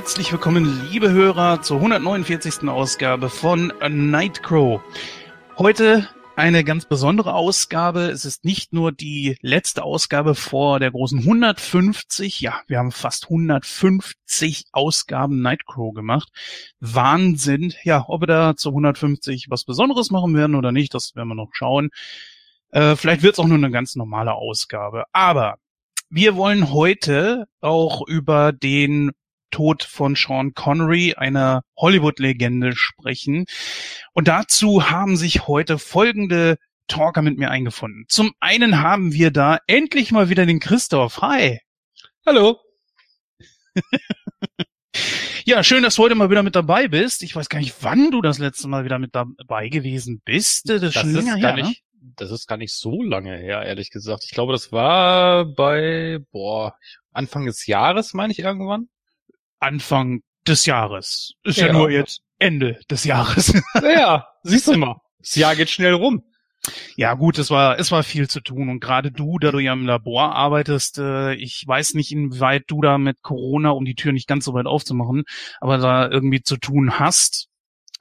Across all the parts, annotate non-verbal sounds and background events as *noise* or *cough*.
herzlich willkommen, liebe Hörer, zur 149. Ausgabe von Nightcrow. Heute eine ganz besondere Ausgabe. Es ist nicht nur die letzte Ausgabe vor der großen 150. Ja, wir haben fast 150 Ausgaben Nightcrow gemacht. Wahnsinn. Ja, ob wir da zu 150 was Besonderes machen werden oder nicht, das werden wir noch schauen. Äh, vielleicht wird es auch nur eine ganz normale Ausgabe. Aber wir wollen heute auch über den Tod von Sean Connery, einer Hollywood-Legende, sprechen. Und dazu haben sich heute folgende Talker mit mir eingefunden. Zum einen haben wir da endlich mal wieder den Christoph. Hi. Hallo. *laughs* ja, schön, dass du heute mal wieder mit dabei bist. Ich weiß gar nicht, wann du das letzte Mal wieder mit dabei gewesen bist. Das, das ist schon länger her, nicht, ne? Das ist gar nicht so lange her, ehrlich gesagt. Ich glaube, das war bei, boah, Anfang des Jahres, meine ich irgendwann. Anfang des Jahres. Ist ja, ja nur jetzt Ende des Jahres. *laughs* ja, siehst du mal. Das Jahr geht schnell rum. Ja gut, es war es war viel zu tun und gerade du, da du ja im Labor arbeitest, äh, ich weiß nicht, inwieweit du da mit Corona, um die Tür nicht ganz so weit aufzumachen, aber da irgendwie zu tun hast.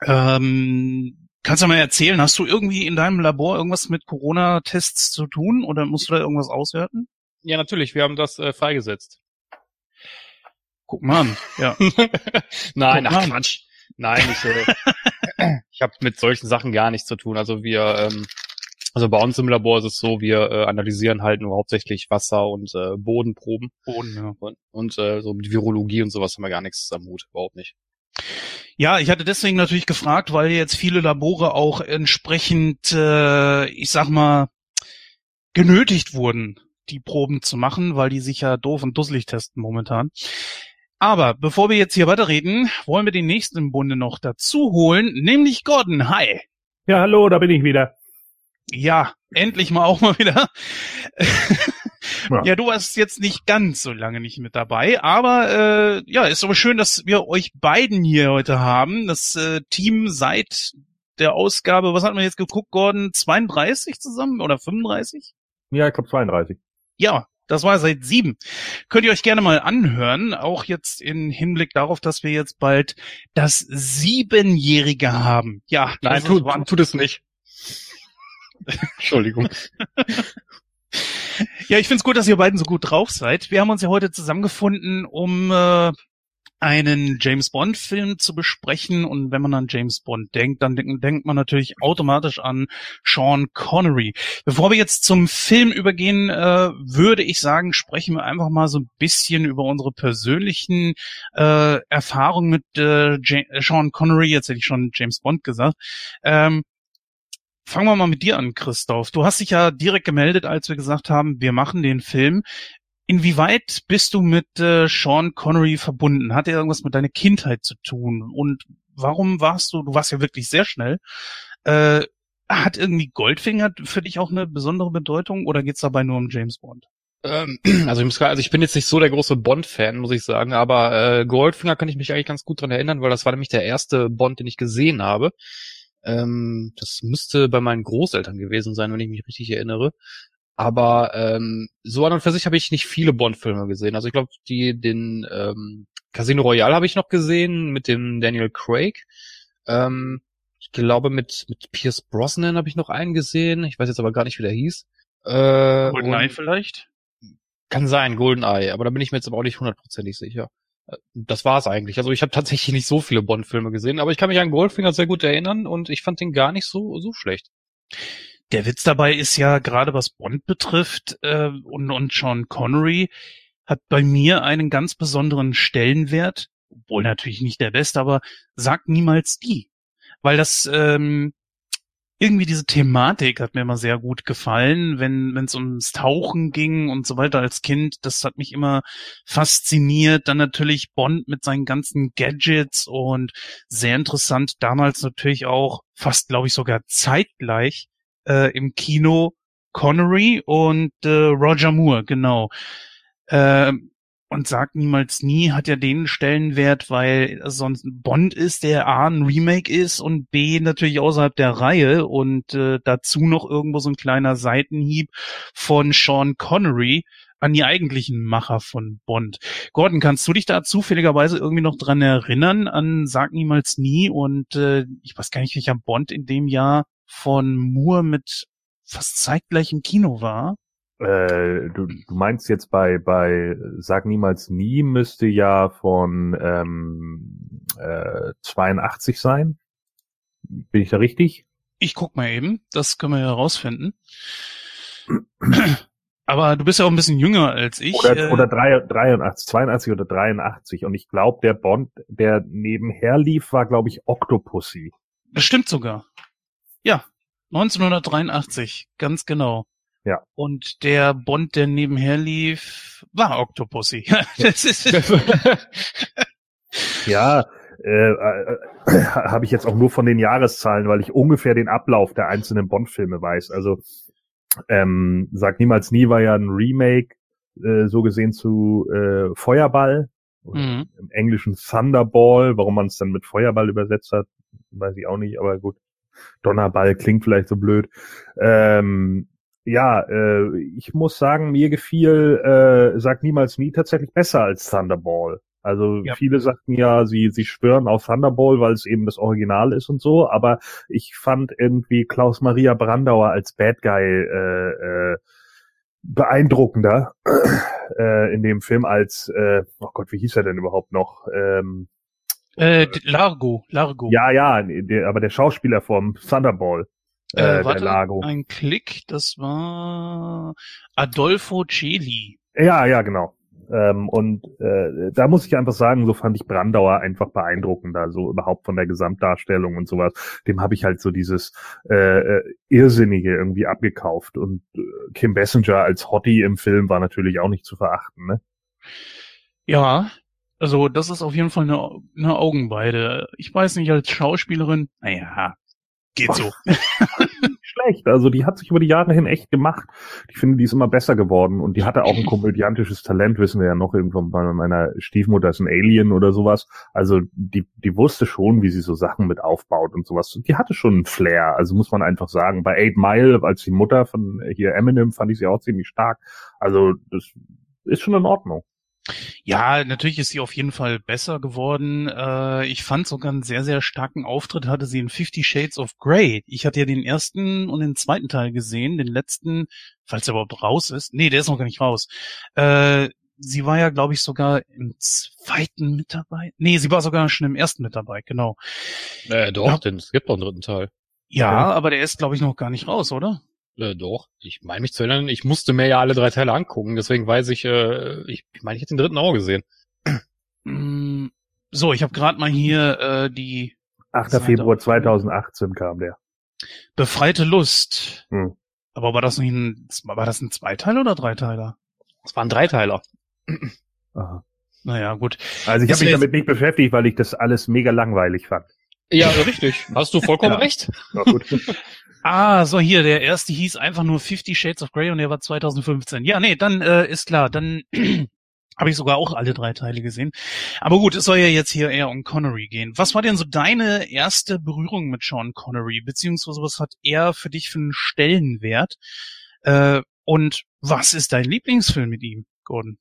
Ähm, kannst du mal erzählen, hast du irgendwie in deinem Labor irgendwas mit Corona-Tests zu tun oder musst du da irgendwas auswerten? Ja, natürlich, wir haben das äh, freigesetzt. Guck mal an. Ja. *laughs* Nein, ach Quatsch. Nein, ich, äh, *laughs* ich habe mit solchen Sachen gar nichts zu tun. Also wir, ähm, also bei uns im Labor ist es so, wir äh, analysieren halt nur hauptsächlich Wasser und äh, Bodenproben. Boden, ja. Und, und äh, so mit Virologie und sowas haben wir gar nichts am Hut, überhaupt nicht. Ja, ich hatte deswegen natürlich gefragt, weil jetzt viele Labore auch entsprechend, äh, ich sag mal, genötigt wurden, die Proben zu machen, weil die sich ja doof und dusselig testen momentan. Aber bevor wir jetzt hier weiterreden, wollen wir den nächsten im Bunde noch dazu holen, nämlich Gordon. Hi. Ja, hallo, da bin ich wieder. Ja, endlich mal auch mal wieder. ja. ja. du warst jetzt nicht ganz so lange nicht mit dabei, aber äh, ja, ist aber schön, dass wir euch beiden hier heute haben. Das äh, Team seit der Ausgabe, was hat man jetzt geguckt, Gordon? 32 zusammen oder 35? Ja, ich glaube 32. Ja, das war seit sieben. Könnt ihr euch gerne mal anhören, auch jetzt in Hinblick darauf, dass wir jetzt bald das Siebenjährige haben. Ja, nein, tu, tu, tu das nicht. *laughs* Entschuldigung. ja, ich find's gut, dass ihr beiden so gut drauf seid. Wir haben uns ja heute zusammengefunden, um äh, einen James Bond Film zu besprechen und wenn man an James Bond denkt, dann denkt, denkt man natürlich automatisch an Sean Connery. Bevor wir jetzt zum Film übergehen, äh, würde ich sagen, sprechen wir einfach mal so ein bisschen über unsere persönlichen äh, Erfahrungen mit äh, Sean Connery. Jetzt hätte ich schon James Bond gesagt. Ähm, Fangen wir mal mit dir an, Christoph. Du hast dich ja direkt gemeldet, als wir gesagt haben, wir machen den Film. Inwieweit bist du mit äh, Sean Connery verbunden? Hat er irgendwas mit deiner Kindheit zu tun? Und warum warst du, du warst ja wirklich sehr schnell, äh, hat irgendwie Goldfinger für dich auch eine besondere Bedeutung oder geht's dabei nur um James Bond? Ähm, *clears throat* also, ich muss, also ich bin jetzt nicht so der große Bond-Fan, muss ich sagen, aber äh, Goldfinger kann ich mich eigentlich ganz gut dran erinnern, weil das war nämlich der erste Bond, den ich gesehen habe. Ähm, das müsste bei meinen Großeltern gewesen sein, wenn ich mich richtig erinnere. Aber ähm, so an und für sich habe ich nicht viele Bond-Filme gesehen. Also ich glaube, die den ähm, Casino Royale habe ich noch gesehen mit dem Daniel Craig. Ähm, ich glaube, mit mit Pierce Brosnan habe ich noch einen gesehen. Ich weiß jetzt aber gar nicht, wie der hieß. Äh, GoldenEye vielleicht? Kann sein, GoldenEye. Aber da bin ich mir jetzt aber auch nicht hundertprozentig sicher. Äh, das war's eigentlich. Also ich habe tatsächlich nicht so viele Bond-Filme gesehen, aber ich kann mich an Goldfinger sehr gut erinnern und ich fand den gar nicht so so schlecht. Der Witz dabei ist ja, gerade was Bond betrifft äh, und, und Sean Connery, hat bei mir einen ganz besonderen Stellenwert, obwohl natürlich nicht der beste, aber sagt niemals die. Weil das ähm, irgendwie diese Thematik hat mir immer sehr gut gefallen, wenn es ums Tauchen ging und so weiter als Kind. Das hat mich immer fasziniert. Dann natürlich Bond mit seinen ganzen Gadgets und sehr interessant. Damals natürlich auch fast, glaube ich, sogar zeitgleich äh, im Kino Connery und äh, Roger Moore, genau. Äh, und sagt niemals nie, hat ja den Stellenwert, weil sonst Bond ist, der A ein Remake ist und B natürlich außerhalb der Reihe und äh, dazu noch irgendwo so ein kleiner Seitenhieb von Sean Connery. an die eigentlichen Macher von Bond. Gordon, kannst du dich da zufälligerweise irgendwie noch dran erinnern an Sag niemals nie und äh, ich weiß gar nicht, welcher Bond in dem Jahr von Moore mit fast zeitgleich im Kino war? Äh, du, du meinst jetzt bei bei Sag niemals nie müsste ja von ähm, äh, 82 sein. Bin ich da richtig? Ich guck mal eben, das können wir ja herausfinden. Aber du bist ja auch ein bisschen jünger als ich. Oder, äh, oder drei- 83, 82 oder 83. Und ich glaube, der Bond, der nebenher lief, war, glaube ich, Octopussy. Das stimmt sogar. Ja, 1983, ganz genau. Ja. Und der Bond, der nebenher lief, war Octopussy. *laughs* das ist, Ja, äh, äh, äh, habe ich jetzt auch nur von den Jahreszahlen, weil ich ungefähr den Ablauf der einzelnen Bond-Filme weiß. Also ähm, Sag niemals nie war ja ein Remake, äh, so gesehen zu äh, Feuerball. Mhm. Im Englischen Thunderball, warum man es dann mit Feuerball übersetzt hat, weiß ich auch nicht, aber gut. Donnerball klingt vielleicht so blöd. Ähm, ja, äh, ich muss sagen, mir gefiel äh, Sag niemals nie tatsächlich besser als Thunderball. Also Ja. viele sagten ja, sie, sie schwören auf Thunderball, weil es eben das Original ist und so, aber ich fand irgendwie Klaus Maria Brandauer als Bad Guy äh, äh, beeindruckender äh, in dem Film als, äh, oh Gott, wie hieß er denn überhaupt noch? Ähm, äh, Largo, Largo. ja, ja, der, aber der Schauspieler vom Thunderball, äh, äh, der warte, Lago. ein Klick, das war Adolfo Celi. Ja, ja, genau. Ähm, und äh, da muss ich einfach sagen, so fand ich Brandauer einfach beeindruckender, so überhaupt von der Gesamtdarstellung und sowas. Dem habe ich halt so dieses äh, äh, Irrsinnige irgendwie abgekauft. Und äh, Kim Bessinger als Hottie im Film war natürlich auch nicht zu verachten, ne? Ja, also das ist auf jeden Fall eine, eine Augenweide. Ich weiß nicht, als Schauspielerin, naja, geht so. *laughs* Schlecht. Also die hat sich über die Jahre hin echt gemacht. Ich finde, die ist immer besser geworden und die hatte auch ein komödiantisches Talent, wissen wir ja noch irgendwann bei meiner Stiefmutter ist ein Alien oder sowas. Also die, die wusste schon, wie sie so Sachen mit aufbaut und sowas. Die hatte schon einen Flair, also muss man einfach sagen. Bei Eight Mile als die Mutter von hier Eminem fand ich sie auch ziemlich stark. Also das ist schon in Ordnung. Ja, natürlich ist sie auf jeden Fall besser geworden. Äh, ich fand sogar einen sehr, sehr starken Auftritt hatte sie in Fifty Shades of Grey. Ich hatte ja den ersten und den zweiten Teil gesehen, den letzten, falls er überhaupt raus ist. Nee, der ist noch gar nicht raus. Äh, sie war ja, glaube ich, sogar im zweiten mit dabei. Nee, sie war sogar schon im ersten mit dabei, genau. äh, doch, Ja. denn es gibt noch einen dritten Teil. Ja, Okay. aber der ist, glaube ich, noch gar nicht raus, oder? Äh, doch. Ich meine mich zu erinnern, ich musste mir ja alle drei Teile angucken, deswegen weiß ich, äh, ich, ich meine, ich hätte den dritten auch gesehen. Mm, So, ich habe gerade mal hier äh, die 8. Seite Februar auf- 2018 kam der. befreite Lust. Hm. Aber war das nicht ein, war das ein Zweiteil oder Dreiteiler? Es waren Dreiteiler. Aha. Naja, gut. Also ich habe mich damit nicht beschäftigt, weil ich das alles mega langweilig fand. Ja, richtig. Hast du vollkommen Ja. recht. Na gut. *laughs* Ah, so hier, der erste hieß einfach nur Fifty Shades of Grey und der war 2015. Ja, nee, dann äh, ist klar, dann *clears throat* habe ich sogar auch alle drei Teile gesehen. Aber gut, es soll ja jetzt hier eher um Connery gehen. Was war denn so deine erste Berührung mit Sean Connery? Beziehungsweise was hat er für dich für einen Stellenwert? Äh, und was ist dein Lieblingsfilm mit ihm, Gordon?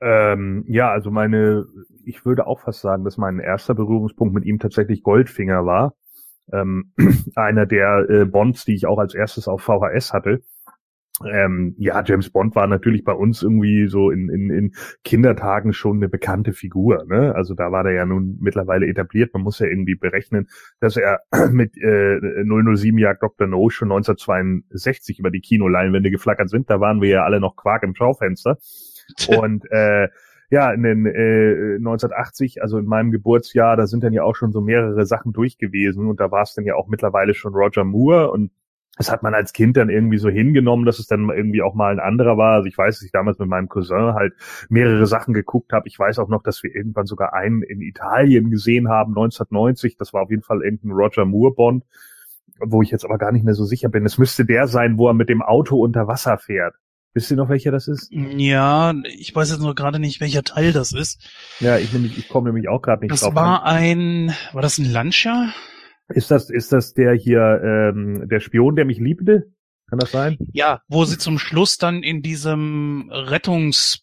Ähm, ja, also meine, ich würde auch fast sagen, dass mein erster Berührungspunkt mit ihm tatsächlich Goldfinger war. Ähm, *clears throat* einer der äh, Bonds, die ich auch als erstes auf VHS hatte. Ähm, ja, James Bond war natürlich bei uns irgendwie so in, in, in Kindertagen schon eine bekannte Figur. Ne? Also da war der ja nun mittlerweile etabliert. Man muss ja irgendwie berechnen, dass er *clears throat* mit äh, 007 Jagd Dr. No schon 1962 über die Kinoleinwände geflackert sind. Da waren wir ja alle noch Quark im Schaufenster. Und äh, ja, in den äh, 1980, also in meinem Geburtsjahr, da sind dann ja auch schon so mehrere Sachen durch gewesen und da war es dann ja auch mittlerweile schon Roger Moore und das hat man als Kind dann irgendwie so hingenommen, dass es dann irgendwie auch mal ein anderer war. Also ich weiß, dass ich damals mit meinem Cousin halt mehrere Sachen geguckt habe. Ich weiß auch noch, dass wir irgendwann sogar einen in Italien gesehen haben, 1990. Das war auf jeden Fall irgendein Roger Moore Bond, wo ich jetzt aber gar nicht mehr so sicher bin. Es müsste der sein, wo er mit dem Auto unter Wasser fährt. Wisst ihr noch, welcher das ist? Ja, ich weiß jetzt nur gerade nicht, welcher Teil das ist. Ja, ich, nämlich, ich komme nämlich auch gerade nicht Das drauf. war ein, war das ein Lancia? Ist das, ist das der hier, ähm, der Spion, der mich liebte? Kann das sein? Ja, wo sie zum Schluss dann in diesem Rettungsschiff,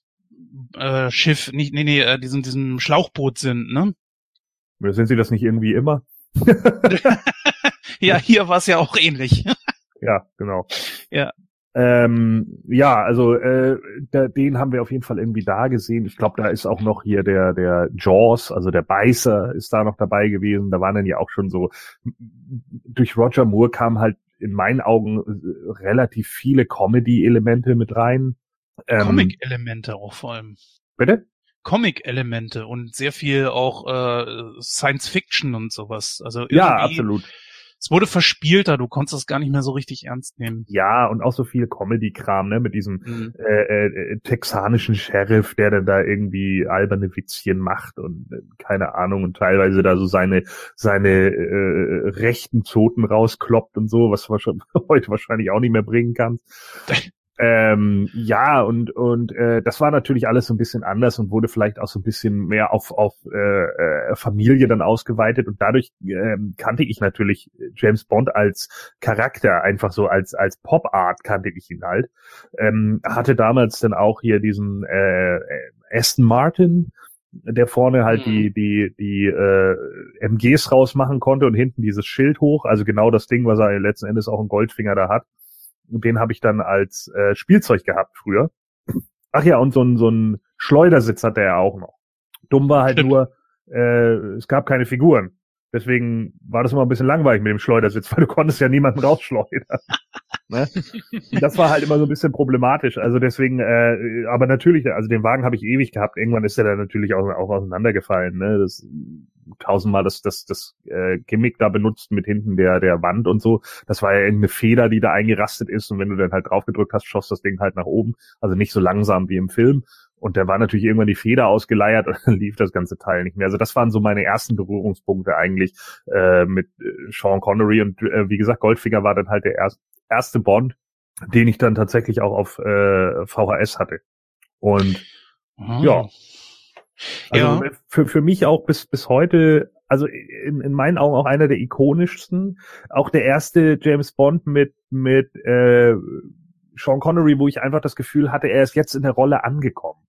äh, nicht, nee, nee, äh, diesem, diesem Schlauchboot sind, ne? Oder sind sie das nicht irgendwie immer? *laughs* ja, hier war es ja auch ähnlich. ja, genau. Ja. Ähm, ja, also äh, da, den haben wir auf jeden Fall irgendwie da gesehen. Ich glaube, da ist auch noch hier der der Jaws, also der Beißer, ist da noch dabei gewesen. Da waren dann ja auch schon so durch Roger Moore kam halt in meinen Augen äh, relativ viele Comedy-Elemente mit rein. Ähm, Comic-Elemente auch vor allem. Bitte? Comic-Elemente und sehr viel auch äh, Science-Fiction und sowas. Also ja, absolut es wurde verspielter, du konntest das gar nicht mehr so richtig ernst nehmen. Ja, und auch so viel Comedy-Kram, ne, mit diesem mhm. äh, äh, texanischen Sheriff, der dann da irgendwie alberne Witzchen macht und äh, keine Ahnung und teilweise da so seine seine äh, rechten Zoten rauskloppt und so, was man *laughs* heute wahrscheinlich auch nicht mehr bringen kann. *laughs* Ähm, ja, und, und äh, das war natürlich alles so ein bisschen anders und wurde vielleicht auch so ein bisschen mehr auf, auf äh, äh, Familie dann ausgeweitet. Und dadurch ähm, kannte ich natürlich James Bond als Charakter, einfach so als, als Pop-Art kannte ich ihn halt. Ähm, hatte damals dann auch hier diesen äh, Aston Martin, der vorne halt mhm. die die die äh, MGs rausmachen konnte und hinten dieses Schild hoch, also genau das Ding, was er letzten Endes auch einen Goldfinger da hat den habe ich dann als äh, Spielzeug gehabt früher. Ach ja, und so ein, so ein Schleudersitz hatte er auch noch. Dumm war halt nur, äh, es gab keine Figuren. Deswegen war das immer ein bisschen langweilig mit dem Schleudersitz, weil du konntest ja niemanden rausschleudern. ne? Das war halt immer so ein bisschen problematisch. Also deswegen, äh, aber natürlich, also den Wagen habe ich ewig gehabt. Irgendwann ist der dann natürlich auch, auch auseinandergefallen. Ne? Das tausendmal das, das, das äh, Gimmick da benutzt mit hinten der, der Wand und so. Das war ja irgendeine Feder, die da eingerastet ist und wenn du dann halt draufgedrückt hast, schoss das Ding halt nach oben. Also nicht so langsam wie im Film. Und der war natürlich irgendwann die Feder ausgeleiert *laughs* und dann lief das ganze Teil nicht mehr. Also das waren so meine ersten Berührungspunkte eigentlich äh, mit äh, Sean Connery. Und äh, wie gesagt, Goldfinger war dann halt der erst, erste Bond, den ich dann tatsächlich auch auf äh, VHS hatte. Und mhm. ja, also ja. für, für mich auch bis, bis heute, also in, in meinen Augen auch einer der ikonischsten. Auch der erste James Bond mit, mit äh, Sean Connery, wo ich einfach das Gefühl hatte, er ist jetzt in der Rolle angekommen.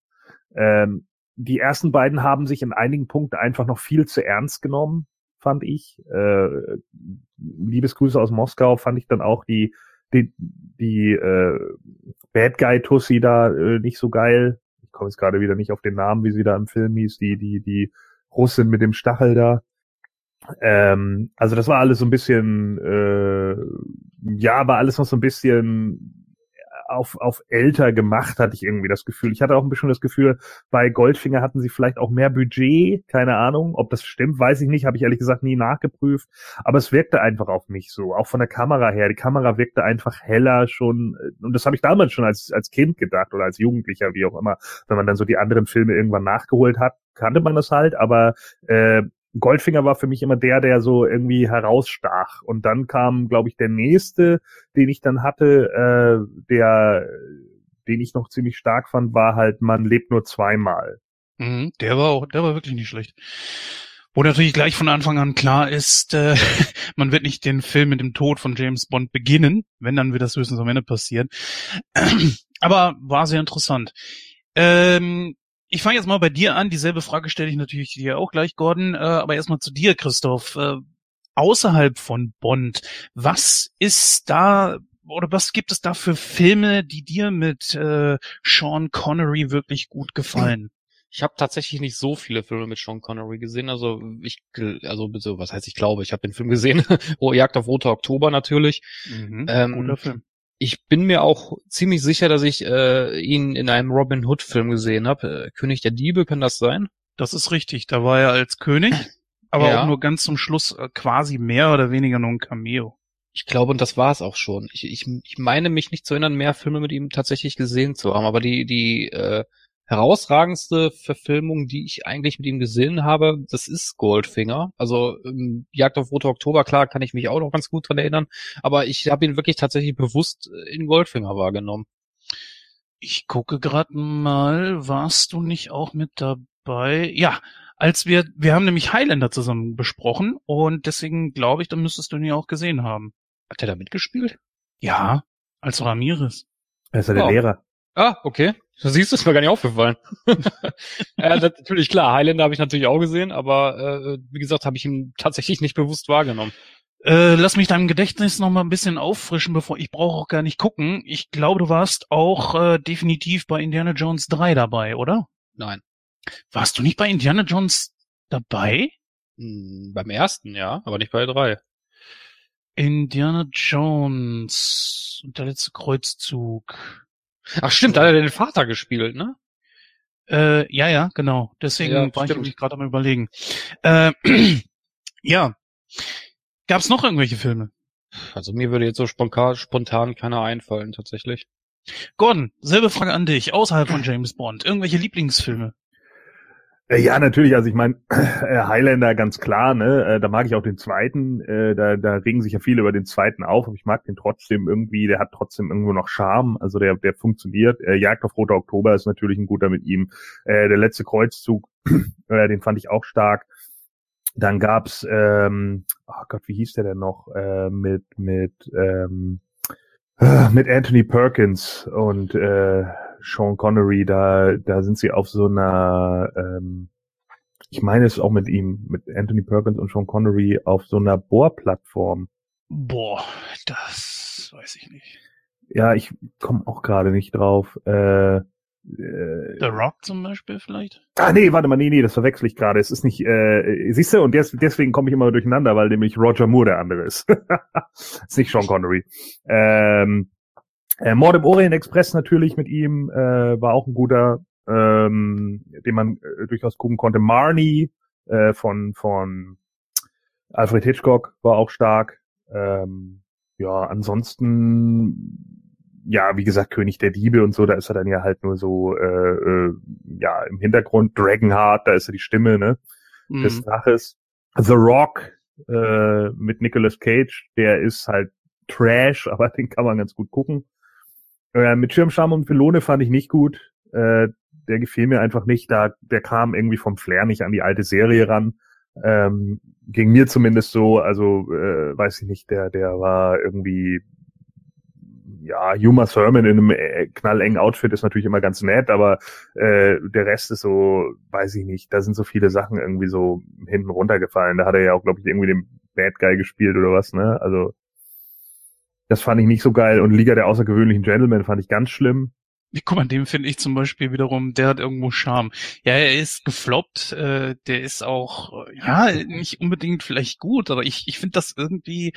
Ähm, die ersten beiden haben sich in einigen Punkten einfach noch viel zu ernst genommen, fand ich. Äh, Liebesgrüße aus Moskau fand ich dann auch die, die, die äh, Bad Guy Tussi da äh, nicht so geil komme jetzt gerade wieder nicht auf den Namen, wie sie da im Film hieß, die, die, die Russin mit dem Stachel da. Ähm, also das war alles so ein bisschen, äh, ja, war alles noch so ein bisschen auf, auf älter gemacht, hatte ich irgendwie das Gefühl. Ich hatte auch ein bisschen das Gefühl, bei Goldfinger hatten sie vielleicht auch mehr Budget, keine Ahnung. Ob das stimmt, weiß ich nicht, habe ich ehrlich gesagt nie nachgeprüft. Aber es wirkte einfach auf mich so, auch von der Kamera her. Die Kamera wirkte einfach heller schon. Und das habe ich damals schon als, als Kind gedacht oder als Jugendlicher, wie auch immer. Wenn man dann so die anderen Filme irgendwann nachgeholt hat, kannte man das halt. Aber äh, Goldfinger war für mich immer der, der so irgendwie herausstach. Und dann kam, glaube ich, der nächste, den ich dann hatte, äh, der, den ich noch ziemlich stark fand, war halt, man lebt nur zweimal. Mhm, der war auch, der war wirklich nicht schlecht. Wo natürlich gleich von Anfang an klar ist, äh, *laughs* man wird nicht den Film mit dem Tod von James Bond beginnen, wenn dann wird das höchstens am Ende passieren. *clears throat* Aber war sehr interessant. Ähm, ich fange jetzt mal bei dir an. Dieselbe Frage stelle ich natürlich dir auch gleich, Gordon. Äh, aber erstmal zu dir, Christoph. Äh, außerhalb von Bond, was ist da oder was gibt es da für Filme, die dir mit äh, Sean Connery wirklich gut gefallen? Ich habe tatsächlich nicht so viele Filme mit Sean Connery gesehen. Also ich, also bitte, was heißt ich glaube, ich habe den Film gesehen. *laughs* oh, Jagd auf Roter Oktober natürlich. Mhm, ähm, guter Film. Ich bin mir auch ziemlich sicher, dass ich äh, ihn in einem Robin Hood Film gesehen habe. Äh, König der Diebe, kann das sein? Das ist richtig. Da war er als König, aber ja. auch nur ganz zum Schluss äh, quasi mehr oder weniger nur ein Cameo. Ich glaube, und das war es auch schon. Ich, ich, ich meine mich nicht zu erinnern, mehr Filme mit ihm tatsächlich gesehen zu haben, aber die, die äh, herausragendste Verfilmung, die ich eigentlich mit ihm gesehen habe, das ist Goldfinger. Also ähm, Jagd auf Rote Oktober, klar, kann ich mich auch noch ganz gut dran erinnern, aber ich habe ihn wirklich tatsächlich bewusst äh, in Goldfinger wahrgenommen. Ich gucke gerade mal, warst du nicht auch mit dabei? Ja, als wir, wir haben nämlich Highlander zusammen besprochen und deswegen glaube ich, dann müsstest du ihn ja auch gesehen haben. Hat er da mitgespielt? Ja, Als Ramirez. Er ist ja der. Lehrer. Ah, okay. Du siehst, ist mir gar nicht aufgefallen. *laughs* ja, das- natürlich, klar, Highlander habe ich natürlich auch gesehen, aber äh, wie gesagt, habe ich ihn tatsächlich nicht bewusst wahrgenommen. Äh, lass mich deinem Gedächtnis noch mal ein bisschen auffrischen, bevor ich brauche auch gar nicht gucken. Ich glaube, du warst auch äh, definitiv bei Indiana Jones 3 dabei, oder? Nein. Warst du nicht bei Indiana Jones dabei? Hm, beim ersten, ja, aber nicht bei drei. Indiana Jones und der letzte Kreuzzug. Ach stimmt, da hat er den Vater gespielt, ne? Äh, ja, ja, genau. Deswegen Ja, war ich stimmt. nämlich gerade am überlegen. Äh, *clears throat* ja. Gab's noch irgendwelche Filme? Also mir würde jetzt so spontan, spontan keiner einfallen, tatsächlich. Gordon, selbe Frage an dich, außerhalb von James Bond. Irgendwelche Lieblingsfilme? Äh, Ja, natürlich. Also ich meine, *clears throat* äh, Highlander ganz klar, ne? Äh, Da mag ich auch den zweiten. Da, da regen sich ja viele über den zweiten auf, aber ich mag den trotzdem irgendwie. Der hat trotzdem irgendwo noch Charme. Also der, der funktioniert. Jagd auf Roter Oktober ist natürlich ein guter mit ihm. Der letzte Kreuzzug, *clears throat* den fand ich auch stark. Dann gab's, ähm, oh Gott, wie hieß der denn noch? Äh, mit mit ähm, äh, mit Anthony Perkins und äh, Sean Connery, da, da sind sie auf so einer, ähm, ich meine es auch mit ihm, mit Anthony Perkins und Sean Connery auf so einer Bohrplattform. Boah, das weiß ich nicht. Ja, ich komme auch gerade nicht drauf. Äh, äh, The Rock zum Beispiel vielleicht? ah, nee, warte mal, nee, nee, das verwechsel ich gerade. Es ist nicht, äh, siehst du, und des, deswegen komme ich immer durcheinander, weil nämlich Roger Moore der andere ist. *laughs* ist nicht Sean Connery. Ähm, äh, Mord im Orient Express natürlich mit ihm, äh, war auch ein guter, ähm, den man äh, durchaus gucken konnte. Marnie äh, von, von Alfred Hitchcock war auch stark. Ähm, ja, ansonsten, ja, wie gesagt, König der Diebe und so, da ist er dann ja halt nur so, äh, äh, ja, im Hintergrund. Dragonheart, da ist er die Stimme, ne? Hm. des Draches. The Rock äh, mit Nicolas Cage, der ist halt Trash, *laughs* aber den kann man ganz gut gucken. Äh, mit Schirmscham und Pylone fand ich nicht gut. Äh, der gefiel mir einfach nicht. Da, der kam irgendwie vom Flair nicht an die alte Serie ran. Ähm, ging mir zumindest so, also äh, weiß ich nicht, der, der war irgendwie ja, Uma Thurman in einem äh, knallengen Outfit ist natürlich immer ganz nett, aber äh, der Rest ist so, weiß ich nicht, da sind so viele Sachen irgendwie so hinten runtergefallen. Da hat er ja auch, glaube ich, irgendwie den Bad Guy gespielt oder was, ne? Also das fand ich nicht so geil. Und Liga der außergewöhnlichen Gentlemen fand ich ganz schlimm. Guck mal, dem finde ich zum Beispiel wiederum, der hat irgendwo Charme. Ja, er ist gefloppt, äh, der ist auch, äh, ja, nicht unbedingt vielleicht gut, aber ich, ich finde das irgendwie,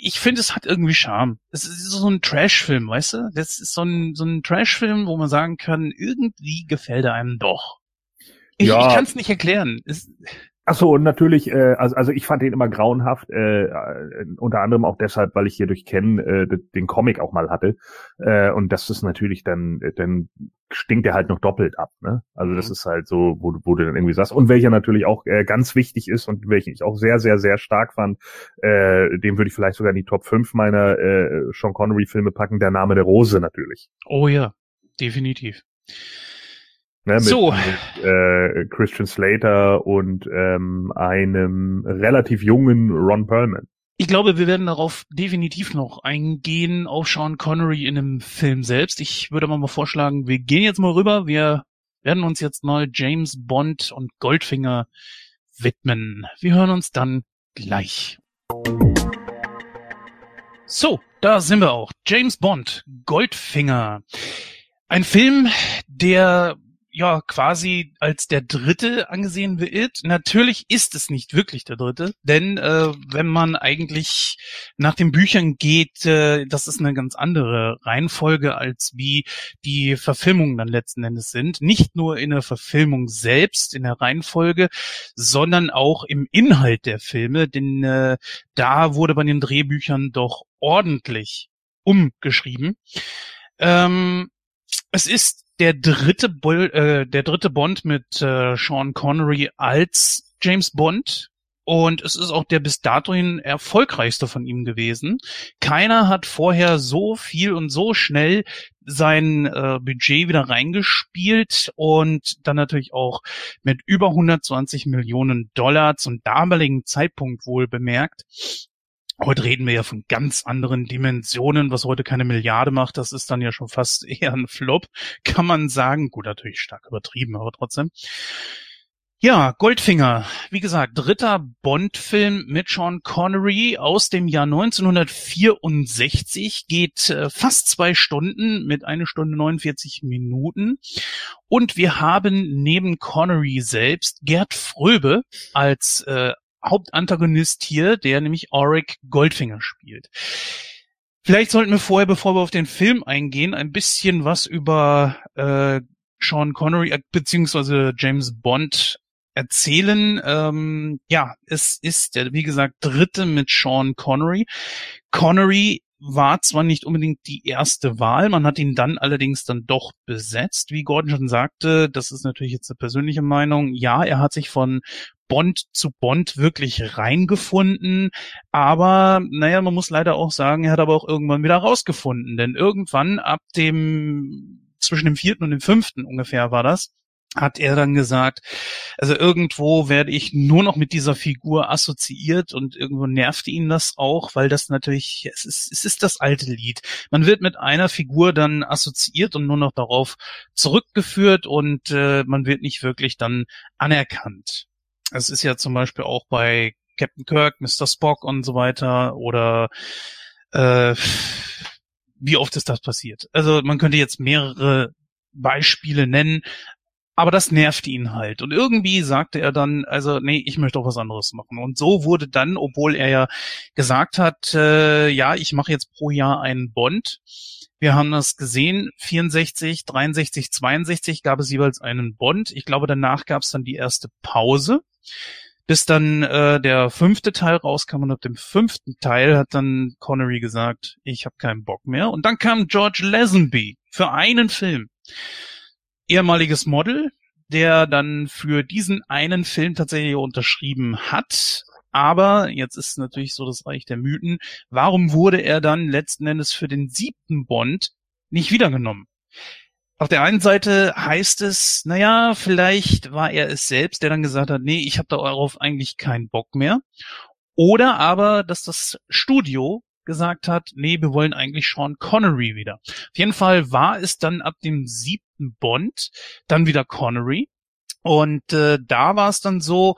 ich finde, es hat irgendwie Charme. Es ist so ein Trash-Film, weißt du? Das ist so ein, so ein Trash-Film, wo man sagen kann, irgendwie gefällt er einem doch. Ich, Ja. ich kann es nicht erklären. Es, Ach so, und natürlich, äh, also, also ich fand den immer grauenhaft, äh, äh, unter anderem auch deshalb, weil ich hier durch Ken äh, den Comic auch mal hatte. Äh, und das ist natürlich dann, äh, dann stinkt er halt noch doppelt ab, ne? Also das Mhm. ist halt so, wo, du- wo du dann irgendwie sagst. Und welcher natürlich auch äh, ganz wichtig ist und welchen ich auch sehr, sehr, sehr stark fand, äh, den würde ich vielleicht sogar in die Top 5 meiner äh, Sean Connery-Filme packen, der Name der Rose natürlich. oh ja, definitiv. Ne, mit, So. mit äh, Christian Slater und ähm, einem relativ jungen Ron Perlman. Ich glaube, wir werden darauf definitiv noch eingehen, auf Sean Connery in einem Film selbst. Ich würde aber mal vorschlagen, wir gehen jetzt mal rüber. Wir werden uns jetzt mal James Bond und Goldfinger widmen. Wir hören uns dann gleich. So, da sind wir auch. James Bond, Goldfinger. Ein Film, der ja quasi als der dritte angesehen wird. Natürlich ist es nicht wirklich der dritte, denn äh, wenn man eigentlich nach den Büchern geht, äh, das ist eine ganz andere Reihenfolge, als wie die Verfilmungen dann letzten Endes sind. Nicht nur in der Verfilmung selbst, in der Reihenfolge, sondern auch im Inhalt der Filme, denn äh, da wurde bei den Drehbüchern doch ordentlich umgeschrieben. Ähm, es ist der dritte, Bol äh, der dritte Bond mit äh, Sean Connery als James Bond. Und es ist auch der bis dahin erfolgreichste von ihm gewesen. Keiner hat vorher so viel und so schnell sein äh, Budget wieder reingespielt und dann natürlich auch mit über 120 Millionen Dollar zum damaligen Zeitpunkt wohl bemerkt Heute reden wir ja von ganz anderen Dimensionen, was heute keine Milliarde macht, das ist dann ja schon fast *laughs* eher ein Flop, kann man sagen. Gut, natürlich stark übertrieben, aber trotzdem. Ja, Goldfinger, wie gesagt, dritter Bond-Film mit Sean Connery aus dem Jahr 1964, geht äh, fast zwei Stunden mit eine Stunde 49 Minuten. Und wir haben neben Connery selbst Gerd Fröbe als äh, Hauptantagonist hier, der nämlich Auric Goldfinger spielt. Vielleicht sollten wir vorher, bevor wir auf den Film eingehen, ein bisschen was über äh, Sean Connery äh, beziehungsweise James Bond erzählen. Ähm, ja, es ist der, wie gesagt, dritte mit Sean Connery. Connery war zwar nicht unbedingt die erste Wahl, man hat ihn dann allerdings dann doch besetzt. Wie Gordon schon sagte, das ist natürlich jetzt eine persönliche Meinung. Ja, er hat sich von Bond zu Bond wirklich reingefunden, aber naja, man muss leider auch sagen, er hat aber auch irgendwann wieder rausgefunden, denn irgendwann ab dem zwischen dem vierten und dem fünften ungefähr war das, hat er dann gesagt, also irgendwo werde ich nur noch mit dieser Figur assoziiert und irgendwo nervte ihn das auch, weil das natürlich, es ist, es ist das alte Lied. Man wird mit einer Figur dann assoziiert und nur noch darauf zurückgeführt und äh, man wird nicht wirklich dann anerkannt. Es ist ja zum Beispiel auch bei Captain Kirk, Mr. Spock und so weiter oder äh, wie oft ist das passiert? Also man könnte jetzt mehrere Beispiele nennen, aber das nervt ihn halt. Und irgendwie sagte er dann, also nee, ich möchte auch was anderes machen. Und so wurde dann, obwohl er ja gesagt hat, äh, ja, ich mache jetzt pro Jahr einen Bond. Wir haben das gesehen, 64, 63, 62 gab es jeweils einen Bond. Ich glaube, danach gab es dann die erste Pause, bis dann äh, der fünfte Teil rauskam. Und ab dem fünften Teil hat dann Connery gesagt, ich habe keinen Bock mehr. Und dann kam George Lazenby für einen Film ehemaliges Model, der dann für diesen einen Film tatsächlich unterschrieben hat. Aber jetzt ist natürlich so das Reich der Mythen. Warum wurde er dann letzten Endes für den siebten Bond nicht wiedergenommen? Auf der einen Seite heißt es, naja, vielleicht war er es selbst, der dann gesagt hat, nee, ich habe darauf eigentlich keinen Bock mehr. Oder aber, dass das Studio gesagt hat, nee, wir wollen eigentlich Sean Connery wieder. Auf jeden Fall war es dann ab dem siebten Bond dann wieder Connery. Und äh, da war es dann so,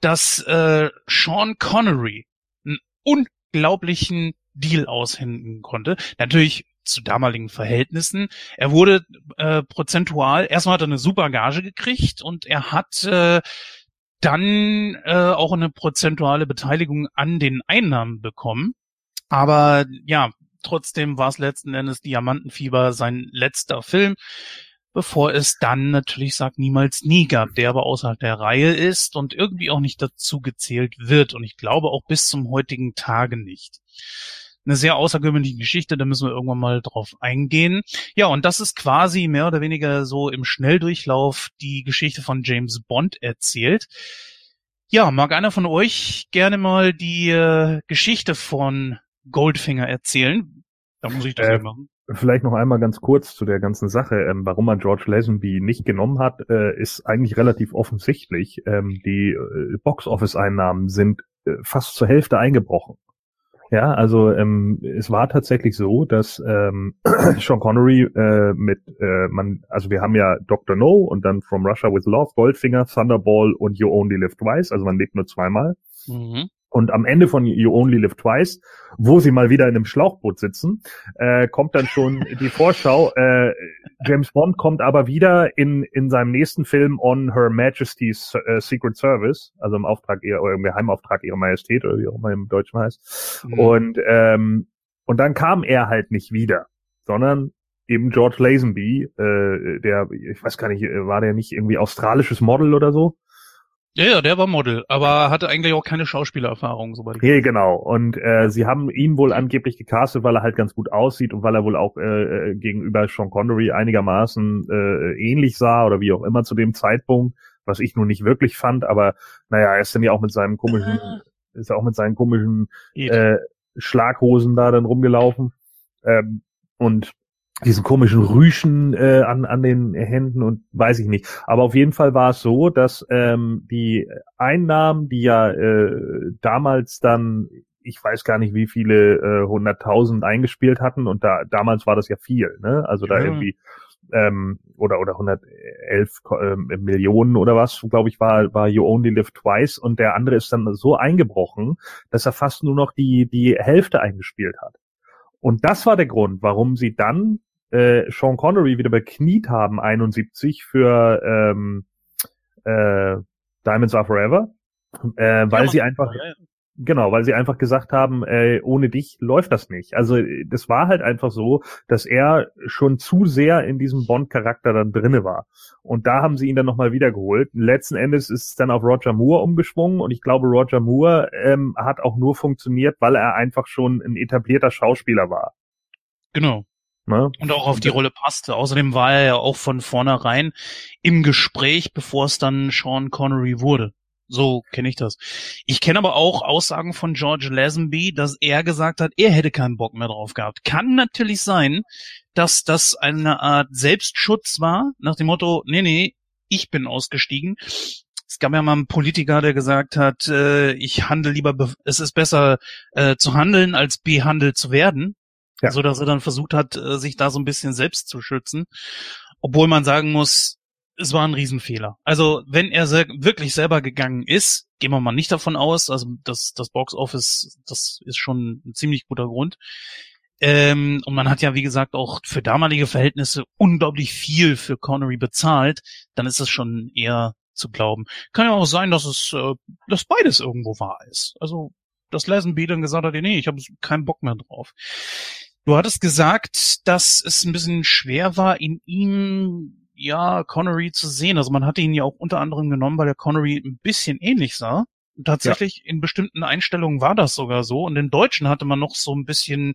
dass äh, Sean Connery einen unglaublichen Deal aushändigen konnte. Natürlich zu damaligen Verhältnissen. Er wurde äh, prozentual, erstmal hat er eine super Gage gekriegt und er hat äh, dann äh, auch eine prozentuale Beteiligung an den Einnahmen bekommen. Aber ja, trotzdem war es letzten Endes Diamantenfieber sein letzter Film, bevor es dann natürlich sagt niemals nie gab, der aber außerhalb der Reihe ist und irgendwie auch nicht dazu gezählt wird und ich glaube auch bis zum heutigen Tage nicht. Eine sehr außergewöhnliche Geschichte, da müssen wir irgendwann mal drauf eingehen. Ja, und das ist quasi mehr oder weniger so im Schnelldurchlauf die Geschichte von James Bond erzählt. Ja, mag einer von euch gerne mal die äh, Geschichte von Goldfinger erzählen. Da muss ich das äh, machen. Vielleicht noch einmal ganz kurz zu der ganzen Sache. Ähm, warum man George Lazenby nicht genommen hat, äh, ist eigentlich relativ offensichtlich. Ähm, die äh, Box-Office-Einnahmen sind äh, fast zur Hälfte eingebrochen. Ja, also ähm, es war tatsächlich so, dass ähm, *clears throat* Sean Connery äh, mit äh, man, also wir haben ja Dr. No und dann From Russia with Love, Goldfinger, Thunderball und You Only Live Twice, also man lebt nur zweimal. Mhm. Und am Ende von You Only Live Twice, wo sie mal wieder in einem Schlauchboot sitzen, äh, kommt dann schon die Vorschau. Äh, James Bond kommt aber wieder in, in seinem nächsten Film on Her Majesty's uh, Secret Service, also im Auftrag ihrer, oder im Geheimauftrag ihrer Majestät, oder wie auch immer im Deutschen heißt. Mhm. Und, ähm, und dann kam er halt nicht wieder, sondern eben George Lazenby, äh, der, ich weiß gar nicht, war der nicht irgendwie australisches Model oder so? Ja, ja, der war Model, aber hatte eigentlich auch keine Schauspielerfahrung, soweit ich Nee, genau. Und äh, sie haben ihn wohl angeblich gecastet, weil er halt ganz gut aussieht und weil er wohl auch äh, äh, gegenüber Sean Connery einigermaßen äh, ähnlich sah oder wie auch immer zu dem Zeitpunkt, was ich nun nicht wirklich fand, aber naja, er ist dann ja auch mit seinem komischen, ah. ist ja auch mit seinen komischen äh, Schlaghosen da dann rumgelaufen. Ähm, und diesen komischen Rüschen äh, an, an den Händen und weiß ich nicht. Aber auf jeden Fall war es so, dass ähm, die Einnahmen, die ja äh, damals dann ich weiß gar nicht, wie viele hunderttausend äh, eingespielt hatten und da damals war das ja viel, ne? Also da irgendwie ähm, oder oder 111 äh, Millionen oder was, glaube ich, war war You Only Live Twice und der andere ist dann so eingebrochen, dass er fast nur noch die die Hälfte eingespielt hat. Und das war der Grund, warum sie dann äh, Sean Connery wieder bekniet haben, 71 für ähm, äh, Diamonds Are Forever, äh, weil ja, sie einfach ja, ja. Genau, weil sie einfach gesagt haben, äh, ohne dich läuft das nicht. Also das war halt einfach so, dass er schon zu sehr in diesem Bond-Charakter dann drinne war. Und da haben sie ihn dann nochmal wiedergeholt. Letzten Endes ist es dann auf Roger Moore umgeschwungen und ich glaube, Roger Moore ähm, hat auch nur funktioniert, weil er einfach schon ein etablierter Schauspieler war. Genau. Ne? Und auch auf die Rolle passte. Außerdem war er ja auch von vornherein im Gespräch, bevor es dann Sean Connery wurde. So kenne ich das. Ich kenne aber auch Aussagen von George Lazenby, dass er gesagt hat, er hätte keinen Bock mehr drauf gehabt. Kann natürlich sein, dass das eine Art Selbstschutz war, nach dem Motto, nee, nee, ich bin ausgestiegen. Es gab ja mal einen Politiker, der gesagt hat, äh, ich handle lieber, es ist besser äh, zu handeln, als behandelt zu werden. Ja. So dass er dann versucht hat, äh, sich da so ein bisschen selbst zu schützen. Obwohl man sagen muss, es war ein Riesenfehler. Also wenn er wirklich selber gegangen ist, gehen wir mal nicht davon aus, also das, das Box Office, das ist schon ein ziemlich guter Grund. Ähm, und man hat ja, wie gesagt, auch für damalige Verhältnisse unglaublich viel für Connery bezahlt, dann ist es schon eher zu glauben. Kann ja auch sein, dass es, äh, dass beides irgendwo wahr ist. Also, dass Lazenby dann gesagt hat, nee, ich habe keinen Bock mehr drauf. Du hattest gesagt, dass es ein bisschen schwer war, in ihm ja, Connery zu sehen. Also man hatte ihn ja auch unter anderem genommen, weil der Connery ein bisschen ähnlich sah. Tatsächlich ja. in bestimmten Einstellungen war das sogar so. Und in Deutschen hatte man noch so ein bisschen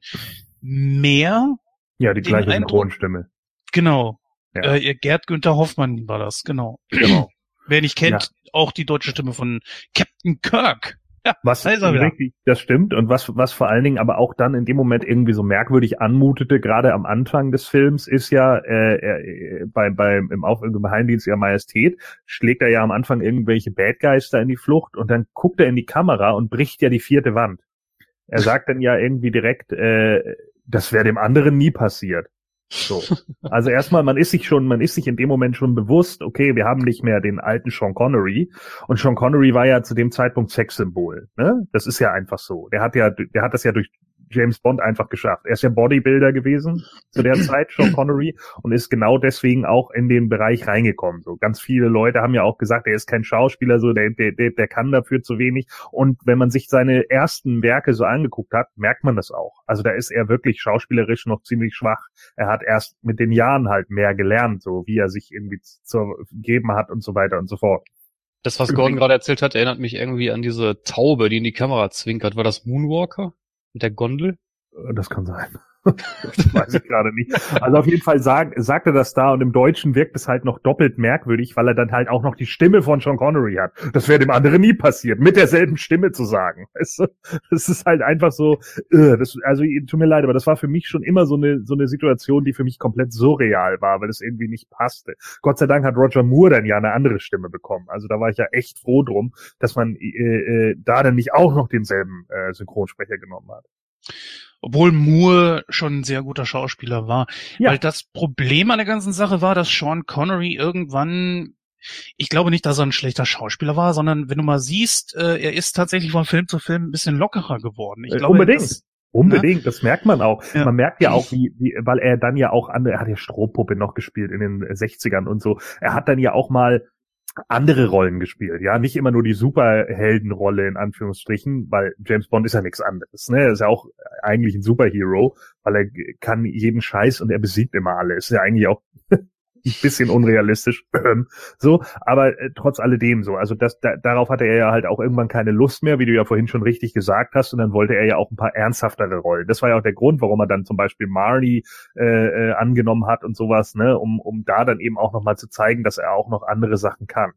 mehr. Ja, die gleiche Synchronstimme. Genau. Ja. Äh, Gerd Günther Hoffmann war das, genau. Genau. Wer nicht kennt, ja. auch die deutsche Stimme von Captain Kirk. Ja, was richtig, das stimmt und was was vor allen Dingen aber auch dann in dem Moment irgendwie so merkwürdig anmutete, gerade am Anfang des Films, ist ja äh, äh, bei beim im Auf im Geheimdienst ihrer Majestät schlägt er ja am Anfang irgendwelche Bad Guys da in die Flucht und dann guckt er in die Kamera und bricht ja die vierte Wand. Er *laughs* sagt dann ja irgendwie direkt, äh, das wäre dem anderen nie passiert. So. Also erstmal, man ist sich schon, man ist sich in dem Moment schon bewusst, okay, wir haben nicht mehr den alten Sean Connery. Und Sean Connery war ja zu dem Zeitpunkt Sexsymbol. Ne? Das ist ja einfach so. Der hat ja, der hat das ja durch James Bond einfach geschafft. Er ist ja Bodybuilder gewesen zu der *clears throat* Zeit, Sean Connery, und ist genau deswegen auch in den Bereich reingekommen. So ganz viele Leute haben ja auch gesagt, er ist kein Schauspieler, so der, der, der kann dafür zu wenig. Und wenn man sich seine ersten Werke so angeguckt hat, merkt man das auch. Also da ist er wirklich schauspielerisch noch ziemlich schwach. Er hat erst mit den Jahren halt mehr gelernt, so wie er sich irgendwie zu geben hat und so weiter und so fort. Das, was Gordon gerade erzählt hat, erinnert mich irgendwie an diese Taube, die in die Kamera zwinkert. War das Moonwalker? Mit der Gondel? Äh, das kann sein. Das weiß ich gerade nicht. *laughs* Also auf jeden Fall sag, sagt er das da und im Deutschen wirkt es halt noch doppelt merkwürdig, weil er dann halt auch noch die Stimme von Sean Connery hat. Das wäre dem anderen nie passiert, mit derselben Stimme zu sagen. Weißt du? Ist halt einfach so, uh, das, also tut mir leid, aber das war für mich schon immer so eine, so eine Situation, die für mich komplett surreal war, weil es irgendwie nicht passte. Gott sei Dank hat Roger Moore dann ja eine andere Stimme bekommen. Also da war ich ja echt froh drum, dass man äh, äh, da dann nicht auch noch denselben äh, Synchronsprecher genommen hat obwohl Moore schon ein sehr guter Schauspieler war. Ja. Weil das Problem an der ganzen Sache war, dass Sean Connery irgendwann ich glaube nicht, dass er ein schlechter Schauspieler war, sondern wenn du mal siehst, äh, er ist tatsächlich von Film zu Film ein bisschen lockerer geworden. Ich äh, glaube, Unbedingt. Das, Unbedingt, ja? das merkt man auch. Ja. Man merkt ja auch, wie, wie, weil er dann ja auch andere, er hat ja Strohpuppe noch gespielt in den 60ern und so. Er hat dann ja auch mal andere Rollen gespielt, ja, nicht immer nur die Superheldenrolle in Anführungsstrichen, weil James Bond ist ja nichts anderes, ne, er ist ja auch eigentlich ein Superhero, weil er kann jeden Scheiß und er besiegt immer alle, ist ja eigentlich auch bisschen unrealistisch. *clears throat* so, aber äh, trotz alledem so. Also das, da, darauf hatte er ja halt auch irgendwann keine Lust mehr, wie du ja vorhin schon richtig gesagt hast. Und dann wollte er ja auch ein paar ernsthaftere Rollen. Das war ja auch der Grund, warum er dann zum Beispiel Marley äh, äh, angenommen hat und sowas, ne, um, um da dann eben auch nochmal zu zeigen, dass er auch noch andere Sachen kann.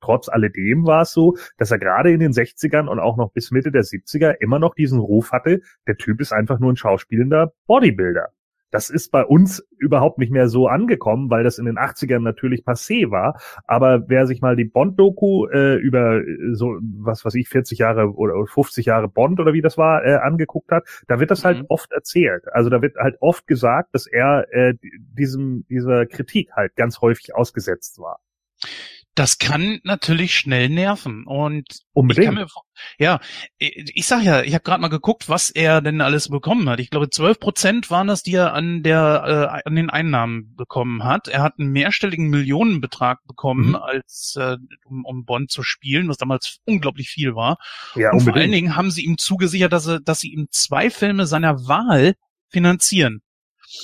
Trotz alledem war es so, dass er gerade in den 60ern und auch noch bis Mitte der 70er immer noch diesen Ruf hatte, der Typ ist einfach nur ein schauspielender Bodybuilder. Das ist bei uns überhaupt nicht mehr so angekommen, weil das in den 80ern natürlich passé war. Aber wer sich mal die Bond-Doku äh, über äh, so, was weiß ich, 40 Jahre oder 50 Jahre Bond oder wie das war, äh, angeguckt hat, da wird das halt mhm. halt oft erzählt. Also da wird halt oft gesagt, dass er äh, diesem, dieser Kritik halt ganz häufig ausgesetzt war das kann natürlich schnell nerven. Und Unbedingt. ich mir, ja, ich sag ja, ich habe gerade mal geguckt, was er denn alles bekommen hat. Ich glaube, zwölf Prozent waren das, die er an der äh, an den Einnahmen bekommen hat. Er hat einen mehrstelligen Millionenbetrag bekommen, mhm. als äh, um, um Bond zu spielen, was damals unglaublich viel war. Ja, Und unbedingt. vor allen Dingen haben sie ihm zugesichert, dass, er, dass sie ihm zwei Filme seiner Wahl finanzieren.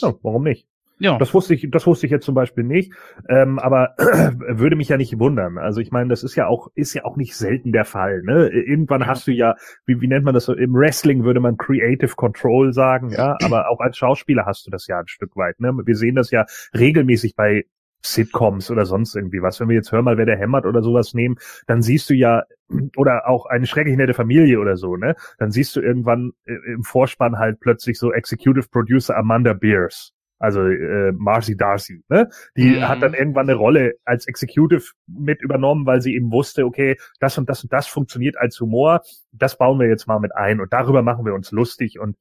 Ja, warum nicht? Ja. Das wusste ich, das wusste ich jetzt zum Beispiel nicht, ähm, aber *clears throat* würde mich ja nicht wundern. Also ich meine, das ist ja auch, ist ja auch nicht selten der Fall. Ne? Irgendwann ja. hast du ja, wie, wie nennt man das so? Im Wrestling würde man Creative Control sagen, ja, *clears throat* aber auch als Schauspieler hast du das ja ein Stück weit. Ne? Wir sehen das ja regelmäßig bei Sitcoms oder sonst irgendwie was. Wenn wir jetzt Hör mal, wer der hämmert oder sowas nehmen, dann siehst du ja, *clears throat* oder auch eine schrecklich nette Familie oder so, ne? Dann siehst du irgendwann äh, im Vorspann halt plötzlich so Executive Producer Amanda Beers also äh, Marcy Darcy, ne? Die mhm. hat dann irgendwann eine Rolle als Executive mit übernommen, weil sie eben wusste, okay, das und das und das funktioniert als Humor, das bauen wir jetzt mal mit ein und darüber machen wir uns lustig und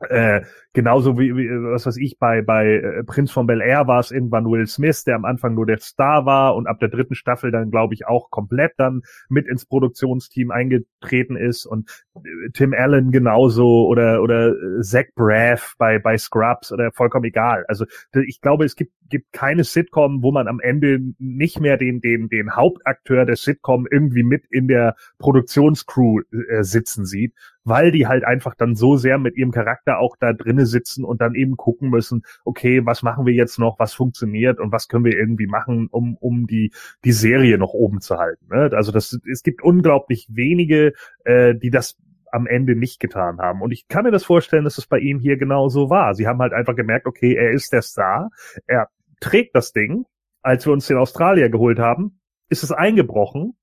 äh, genauso wie, wie, was weiß ich, bei, bei äh, Prinz von Bel Air war es irgendwann Will Smith, der am Anfang nur der Star war und ab der dritten Staffel dann, glaube ich, auch komplett dann mit ins Produktionsteam eingetreten ist und äh, Tim Allen genauso oder, oder äh, Zach Braff bei, bei Scrubs oder vollkommen egal. Also ich glaube, es gibt, gibt keine Sitcom, wo man am Ende nicht mehr den, den, den Hauptakteur der Sitcom irgendwie mit in der Produktionscrew äh, sitzen sieht, weil die halt einfach dann so sehr mit ihrem Charakter auch da drinnen sitzen und dann eben gucken müssen, okay, was machen wir jetzt noch, was funktioniert und was können wir irgendwie machen, um, um die, die Serie noch oben zu halten. Ne? Also das, es gibt unglaublich wenige, äh, die das am Ende nicht getan haben. Und ich kann mir das vorstellen, dass es bei ihm hier genauso war. Sie haben halt einfach gemerkt, okay, er ist der Star, er trägt das Ding. Als wir uns den Australier geholt haben, ist es eingebrochen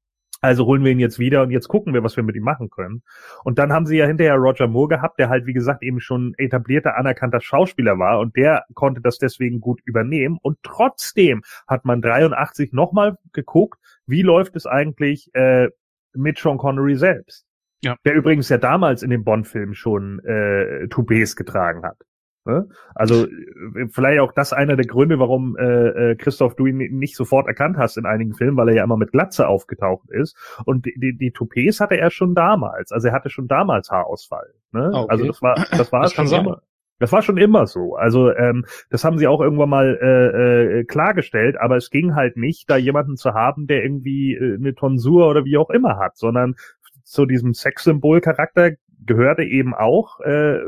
also holen wir ihn jetzt wieder und jetzt gucken wir, was wir mit ihm machen können. Und dann haben sie ja hinterher Roger Moore gehabt, der halt, wie gesagt, eben schon etablierter, anerkannter Schauspieler war und der konnte das deswegen gut übernehmen. Und trotzdem hat man 83 nochmal geguckt, wie läuft es eigentlich äh, mit Sean Connery selbst. Ja. Der übrigens ja damals in dem Bond-Film schon äh, Toupets getragen hat. Ne? Also äh, vielleicht auch das einer der Gründe, warum äh, äh, Christoph du ihn nicht sofort erkannt hast in einigen Filmen, weil er ja immer mit Glatze aufgetaucht ist. Und die, die, die Toupets hatte er schon damals. Also er hatte schon damals Haarausfall. Ne? Ah, okay. Also das war das war das schon immer. Das war schon immer so. Also ähm, das haben sie auch irgendwann mal äh, äh, klargestellt, aber es ging halt nicht, da jemanden zu haben, der irgendwie äh, eine Tonsur oder wie auch immer hat, sondern zu diesem Sexsymbol-Charakter gehörte eben auch, äh,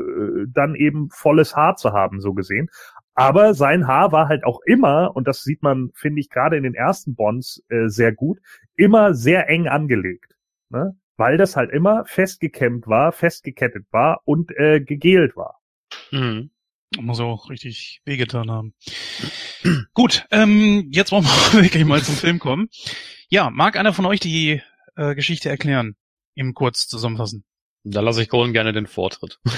dann eben volles Haar zu haben, so gesehen. Aber sein Haar war halt auch immer, und das sieht man, finde ich, gerade in den ersten Bonds äh, sehr gut, immer sehr eng angelegt. Ne? Weil das halt immer festgekämmt war, festgekettet war und äh, gegelt war. Mhm. Muss auch richtig wehgetan haben. Gut, ähm, jetzt wollen wir *laughs* wirklich mal zum Film kommen. Ja, mag einer von euch die äh, Geschichte erklären? Eben kurz zusammenfassen. Da lasse ich Colin gerne den Vortritt. *laughs*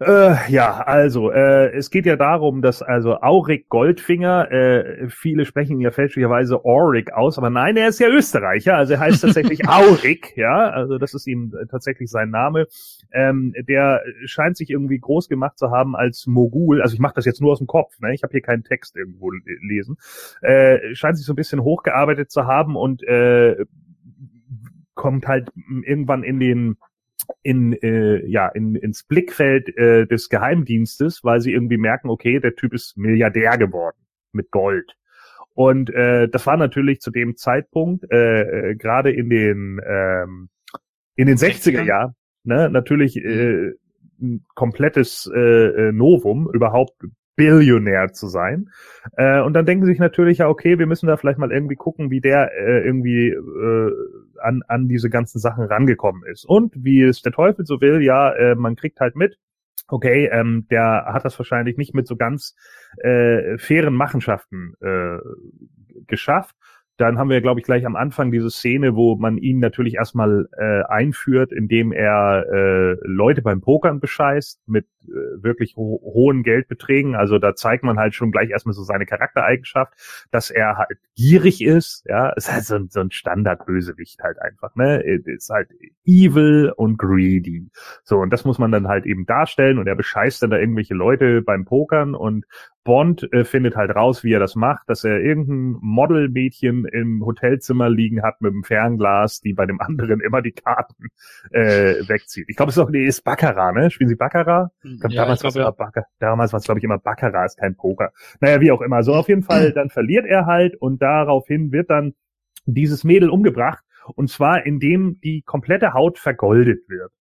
Äh, ja, also äh, es geht ja darum, dass also Auric Goldfinger, äh, viele sprechen ja fälschlicherweise Auric aus, aber nein, er ist ja Österreicher, also er heißt tatsächlich *laughs* Auric, ja, also das ist ihm äh, tatsächlich sein Name. Ähm, der scheint sich irgendwie groß gemacht zu haben als Mogul, also ich mache das jetzt nur aus dem Kopf, ne? ich habe hier keinen Text irgendwo lesen, äh, scheint sich so ein bisschen hochgearbeitet zu haben und äh, kommt halt irgendwann in den in äh, ja in, ins Blickfeld äh, des Geheimdienstes, weil sie irgendwie merken, okay, der Typ ist Milliardär geworden mit Gold. Und äh, das war natürlich zu dem Zeitpunkt äh, äh, gerade in den ähm, in den 60er Jahren ne, natürlich äh, ein komplettes äh, äh Novum, überhaupt Billionär zu sein. Äh, und dann denken sie sich natürlich ja, okay, wir müssen da vielleicht mal irgendwie gucken, wie der äh, irgendwie äh, an, an diese ganzen Sachen rangekommen ist. Und wie es der Teufel so will, ja, äh, man kriegt halt mit, okay, ähm, der hat das wahrscheinlich nicht mit so ganz äh, fairen Machenschaften äh, geschafft. dann haben wir, glaube ich, gleich am Anfang diese Szene, wo man ihn natürlich erstmal äh, einführt, indem er äh, Leute beim Pokern bescheißt mit wirklich ho hohen Geldbeträgen. Also da zeigt man halt schon gleich erstmal so seine Charaktereigenschaft, dass er halt gierig ist. Ja, ist halt so, ein, so ein Standardbösewicht halt einfach. Ne, ist halt evil und greedy. So und das muss man dann halt eben darstellen und er bescheißt dann da irgendwelche Leute beim Pokern und Bond äh, findet halt raus, wie er das macht, dass er irgendein Modelmädchen im Hotelzimmer liegen hat mit dem Fernglas, die bei dem anderen immer die Karten äh, wegzieht. Ich glaube, es ist auch, nee, ist Baccarat, ne? Spielen Sie Baccarat? Glaub, ja, damals war es ja. Baccarat. Damals war es, glaube ich, immer Baccarat, ist kein Poker. Naja, wie auch immer. So auf jeden Fall, *clears throat* dann verliert er halt und daraufhin wird dann dieses Mädel umgebracht und zwar indem die komplette Haut vergoldet wird.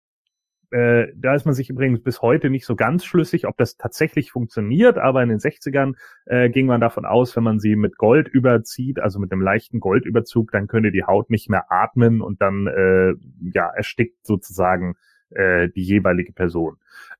Äh, da ist man sich übrigens bis heute nicht so ganz schlüssig, ob das tatsächlich funktioniert, aber in den 60ern äh, ging man davon aus, wenn man sie mit Gold überzieht, also mit einem leichten Goldüberzug, dann könnte die Haut nicht mehr atmen und dann äh, ja erstickt sozusagen äh, die jeweilige Person.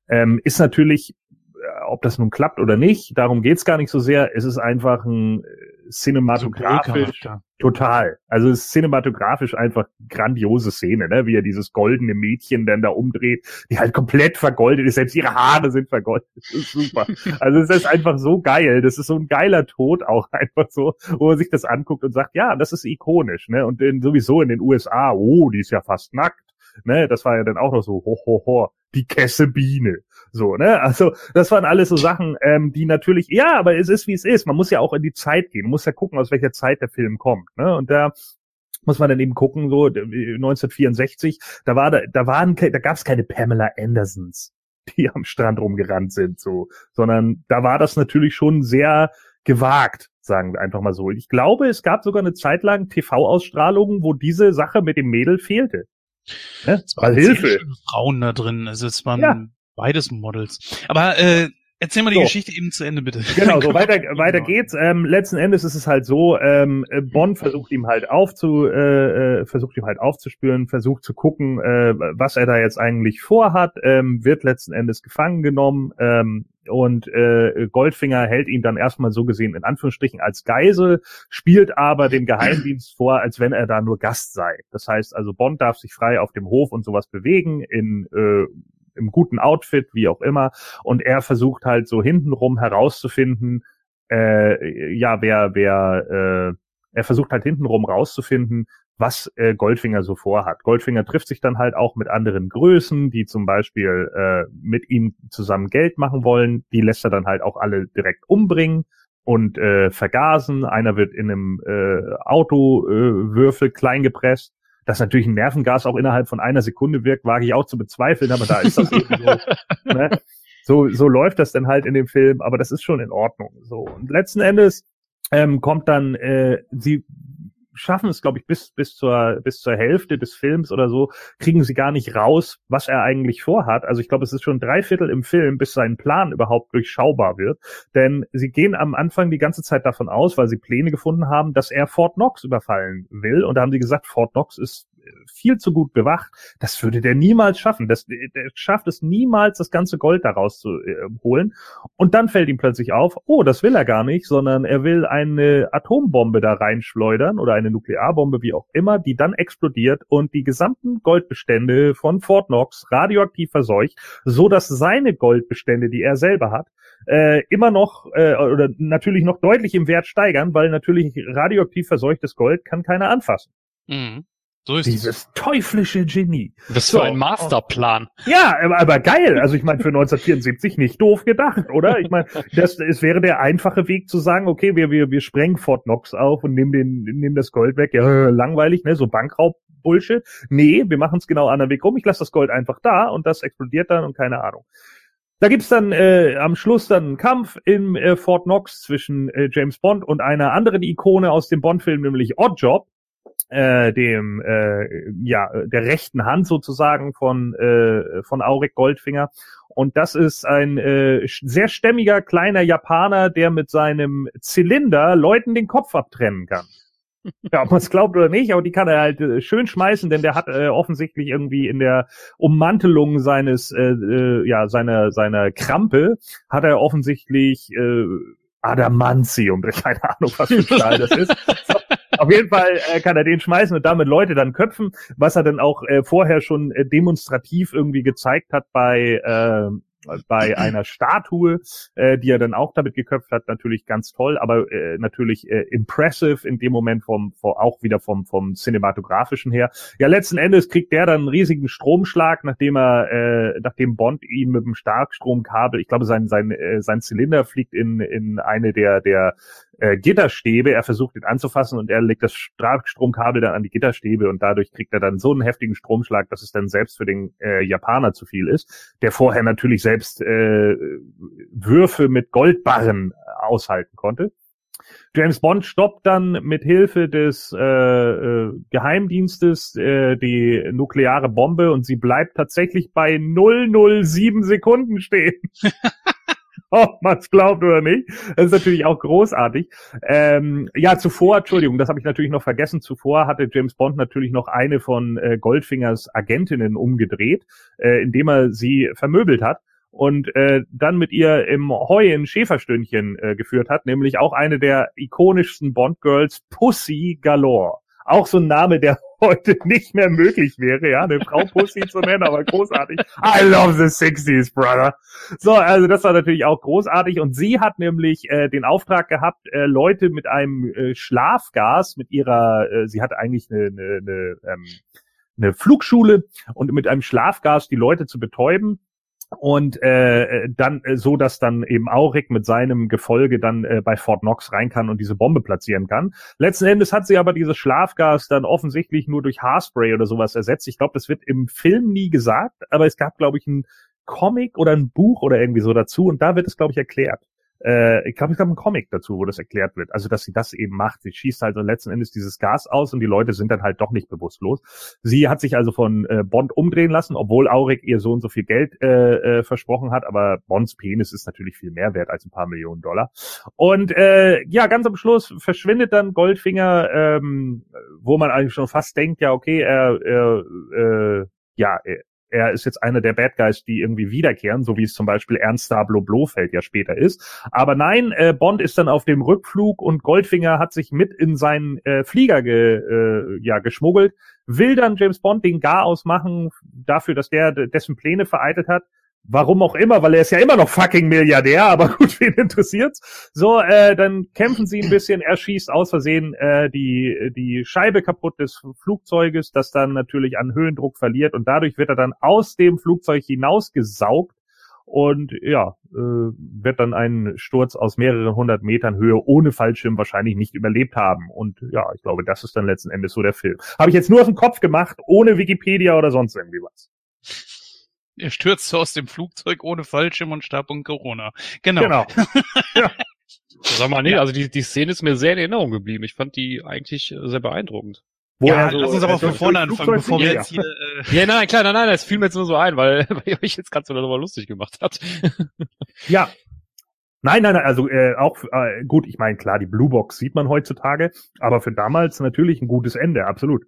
Ähm, ist natürlich, äh, ob das nun klappt oder nicht, darum geht's gar nicht so sehr. Es ist einfach ein äh, cinematografisch total. Also es ist cinematografisch einfach grandiose Szene, ne? wie er dieses goldene Mädchen dann da umdreht, die halt komplett vergoldet ist, selbst ihre Haare sind vergoldet. Das ist super. *laughs* also es ist einfach so geil. Das ist so ein geiler Tod auch *laughs* einfach so, wo man sich das anguckt und sagt, ja, das ist ikonisch, ne? Und in, sowieso in den USA, oh, die ist ja fast nackt. Ne, das war ja dann auch noch so, ho, ho, ho, die Kessebiene. So, ne? Also, das waren alles so Sachen, ähm, die natürlich, ja, aber es ist wie es ist. Man muss ja auch in die Zeit gehen. Man muss ja gucken, aus welcher Zeit der Film kommt. Ne? Und da muss man dann eben gucken, so 1964, da war da, da waren, da gab es keine Pamela Andersons, *laughs* die am Strand rumgerannt sind, so, sondern da war das natürlich schon sehr gewagt, sagen wir einfach mal so. Ich glaube, es gab sogar eine Zeit lang TV-Ausstrahlungen, wo diese Sache mit dem Mädel fehlte. Ne? Es waren Hilfe. Frauen da drin. Also es waren ja. beides Models. Aber äh, Erzähl mal die so. Geschichte eben zu Ende, bitte. Genau, *laughs* so weiter, weiter geht's. Ähm, letzten Endes ist es halt so, ähm, Bond versucht ihm halt aufzu, äh, äh, versucht ihm halt aufzuspüren, versucht zu gucken, äh, was er da jetzt eigentlich vorhat, ähm, wird letzten Endes gefangen genommen, ähm, und äh, Goldfinger hält ihn dann erstmal so gesehen in Anführungsstrichen als Geisel, spielt aber dem Geheimdienst vor, als wenn er da nur Gast sei. Das heißt also, Bond darf sich frei auf dem Hof und sowas bewegen, in äh, im guten Outfit, wie auch immer. Und er versucht halt so hintenrum herauszufinden, äh, ja, wer, wer, äh, er versucht halt hintenrum rauszufinden, was äh, Goldfinger so vorhat. Goldfinger trifft sich dann halt auch mit anderen Größen, die zum Beispiel äh, mit ihm zusammen Geld machen wollen. Die lässt er dann halt auch alle direkt umbringen und äh, vergasen. Einer wird in einem äh, Autowürfel äh, klein gepresst dass natürlich ein Nervengas auch innerhalb von einer Sekunde wirkt, wage ich auch zu bezweifeln, aber da ist das eben so. *laughs* Ne? So, so läuft das dann halt in dem Film, aber das ist schon in Ordnung. So und letzten Endes ähm, kommt dann äh, sie schaffen es, glaube ich, bis, bis zur, bis zur Hälfte des Films oder so, kriegen sie gar nicht raus, was er eigentlich vorhat. Also ich glaube, es ist schon drei Viertel im Film, bis sein Plan überhaupt durchschaubar wird. Denn sie gehen am Anfang die ganze Zeit davon aus, weil sie Pläne gefunden haben, dass er Fort Knox überfallen will. Und da haben sie gesagt, Fort Knox ist viel zu gut bewacht. Das würde der niemals schaffen. Das, der schafft es niemals, das ganze Gold daraus zu äh, holen. Und dann fällt ihm plötzlich auf, oh, das will er gar nicht, sondern er will eine Atombombe da reinschleudern oder eine Nuklearbombe, wie auch immer, die dann explodiert und die gesamten Goldbestände von Fort Knox radioaktiv verseucht, so dass seine Goldbestände, die er selber hat, äh, immer noch äh, oder natürlich noch deutlich im Wert steigern, weil natürlich radioaktiv verseuchtes Gold kann keiner anfassen. Mhm. So ist Dieses es. teuflische Genie. Das so, für ein Masterplan. Ja, aber, aber geil. Also ich meine, für *laughs* 1974 nicht doof gedacht, oder? Ich meine, das es wäre der einfache Weg zu sagen, okay, wir, wir, wir sprengen Fort Knox auf und nehmen den, nehmen das Gold weg. Ja, *laughs* langweilig, ne? So Bankraub-Bullshit. Nee, wir machen es genau anderen Weg rum. Ich lasse das Gold einfach da und das explodiert dann und keine Ahnung. Da gibt's dann äh, am Schluss dann einen Kampf in äh, Fort Knox zwischen äh, James Bond und einer anderen Ikone aus dem Bond-Film, nämlich Oddjob äh, dem äh, ja der rechten Hand sozusagen von äh, von Auric Goldfinger und das ist ein äh, sehr stämmiger kleiner Japaner, der mit seinem Zylinder Leuten den Kopf abtrennen kann. *laughs* Ja, ob man es glaubt oder nicht, aber die kann er halt äh, schön schmeißen, denn der hat äh, offensichtlich irgendwie in der Ummantelung seines, äh, äh, ja, seiner, seiner Krampe, hat er offensichtlich äh, Adamantium, *laughs* keine Ahnung, was für Stahl das ist. *laughs* Auf jeden Fall äh, kann er den schmeißen und damit Leute dann köpfen, was er dann auch äh, vorher schon äh, demonstrativ irgendwie gezeigt hat bei äh, bei *clears throat* einer Statue, äh, die er dann auch damit geköpft hat, natürlich ganz toll, aber äh, natürlich äh, impressive in dem Moment vom, vom auch wieder vom vom cinematografischen her. Ja, letzten Endes kriegt der dann einen riesigen Stromschlag, nachdem er äh, nachdem Bond ihn mit dem Starkstromkabel, ich glaube sein sein äh, sein Zylinder fliegt in in eine der der äh, Gitterstäbe. Er versucht ihn anzufassen und er legt das Stromkabel dann an die Gitterstäbe und dadurch kriegt er dann so einen heftigen Stromschlag, dass es dann selbst für den äh, Japaner zu viel ist, der vorher natürlich selbst äh, Würfe mit Goldbarren aushalten konnte. James Bond stoppt dann mit Hilfe des äh, äh, Geheimdienstes äh, die nukleare Bombe und sie bleibt tatsächlich bei 007 Sekunden stehen. *laughs* *laughs* ob man es glaubt oder nicht. Das ist natürlich auch großartig. Ähm, ja, zuvor, Entschuldigung, das habe ich natürlich noch vergessen. Zuvor hatte James Bond natürlich noch eine von äh, Goldfingers Agentinnen umgedreht, äh, indem er sie vermöbelt hat und äh, dann mit ihr im Heu ein Schäferstündchen äh, geführt hat, nämlich auch eine der ikonischsten Bond-Girls, Pussy Galore. Auch so ein Name, der *laughs* heute nicht mehr möglich wäre, ja, eine Frau Pussy zu nennen, aber großartig. I love the 60s, brother. So, also das war natürlich auch großartig und sie hat nämlich äh, den Auftrag gehabt, äh, Leute mit einem äh, Schlafgas, mit ihrer, äh, sie hat eigentlich eine, eine, eine, ähm, eine Flugschule und mit einem Schlafgas die Leute zu betäuben und äh, dann äh, so, dass dann eben Auric mit seinem Gefolge dann äh, bei Fort Knox rein kann und diese Bombe platzieren kann. Letzten Endes hat sie aber dieses Schlafgas dann offensichtlich nur durch Haarspray oder sowas ersetzt. Ich glaube, das wird im Film nie gesagt, aber es gab, glaube ich, ein Comic oder ein Buch oder irgendwie so dazu und da wird es, glaube ich, erklärt. Äh, ich glaube, es gab einen Comic dazu, wo das erklärt wird. Also, dass sie das eben macht. Sie schießt halt letzten Endes dieses Gas aus und die Leute sind dann halt doch nicht bewusstlos. Sie hat sich also von äh, Bond umdrehen lassen, obwohl Auric ihr so und so viel Geld äh, äh, versprochen hat. Aber Bonds Penis ist natürlich viel mehr wert als ein paar Millionen Dollar. Und äh, ja, ganz am Schluss verschwindet dann Goldfinger, ähm, wo man eigentlich schon fast denkt, ja, okay, er, er äh, ja, er ist jetzt einer der Bad Guys, die irgendwie wiederkehren, so wie es zum Beispiel Ernst Dablo Blofeld ja später ist. Aber nein, äh, Bond ist dann auf dem Rückflug und Goldfinger hat sich mit in seinen äh, Flieger ge, äh, ja, geschmuggelt, will dann James Bond den Gar ausmachen dafür, dass der dessen Pläne vereitelt hat. Warum auch immer, weil er ist ja immer noch fucking Milliardär, aber *laughs* gut, wen interessiert's? So, äh, dann kämpfen sie ein bisschen, er schießt aus Versehen äh, die, die Scheibe kaputt des Flugzeuges, das dann natürlich an Höhendruck verliert und dadurch wird er dann aus dem Flugzeug hinausgesaugt und ja, äh, wird dann einen Sturz aus mehreren hundert Metern Höhe ohne Fallschirm wahrscheinlich nicht überlebt haben. Und ja, ich glaube, das ist dann letzten Endes so der Film. Habe ich jetzt nur aus dem Kopf gemacht, ohne Wikipedia oder sonst irgendwie was. Er stürzte aus dem Flugzeug ohne Fallschirm und starb an Corona. Genau. genau. *laughs* ja. Sag mal, nee, ja. also die, die Szene ist mir sehr in Erinnerung geblieben. Ich fand die eigentlich äh, sehr beeindruckend. Wo ja, so, lass uns aber äh, von vorne anfangen, bevor wir jetzt hier... Äh *laughs* ja, nein, klar, nein, nein, das fiel mir jetzt nur so ein, weil, *laughs* weil ihr euch jetzt ganz so darüber lustig gemacht habt. ja. Nein, nein, nein, also äh, auch äh, gut, ich meine, klar, die Blue Box sieht man heutzutage, aber für damals natürlich ein gutes Ende, absolut.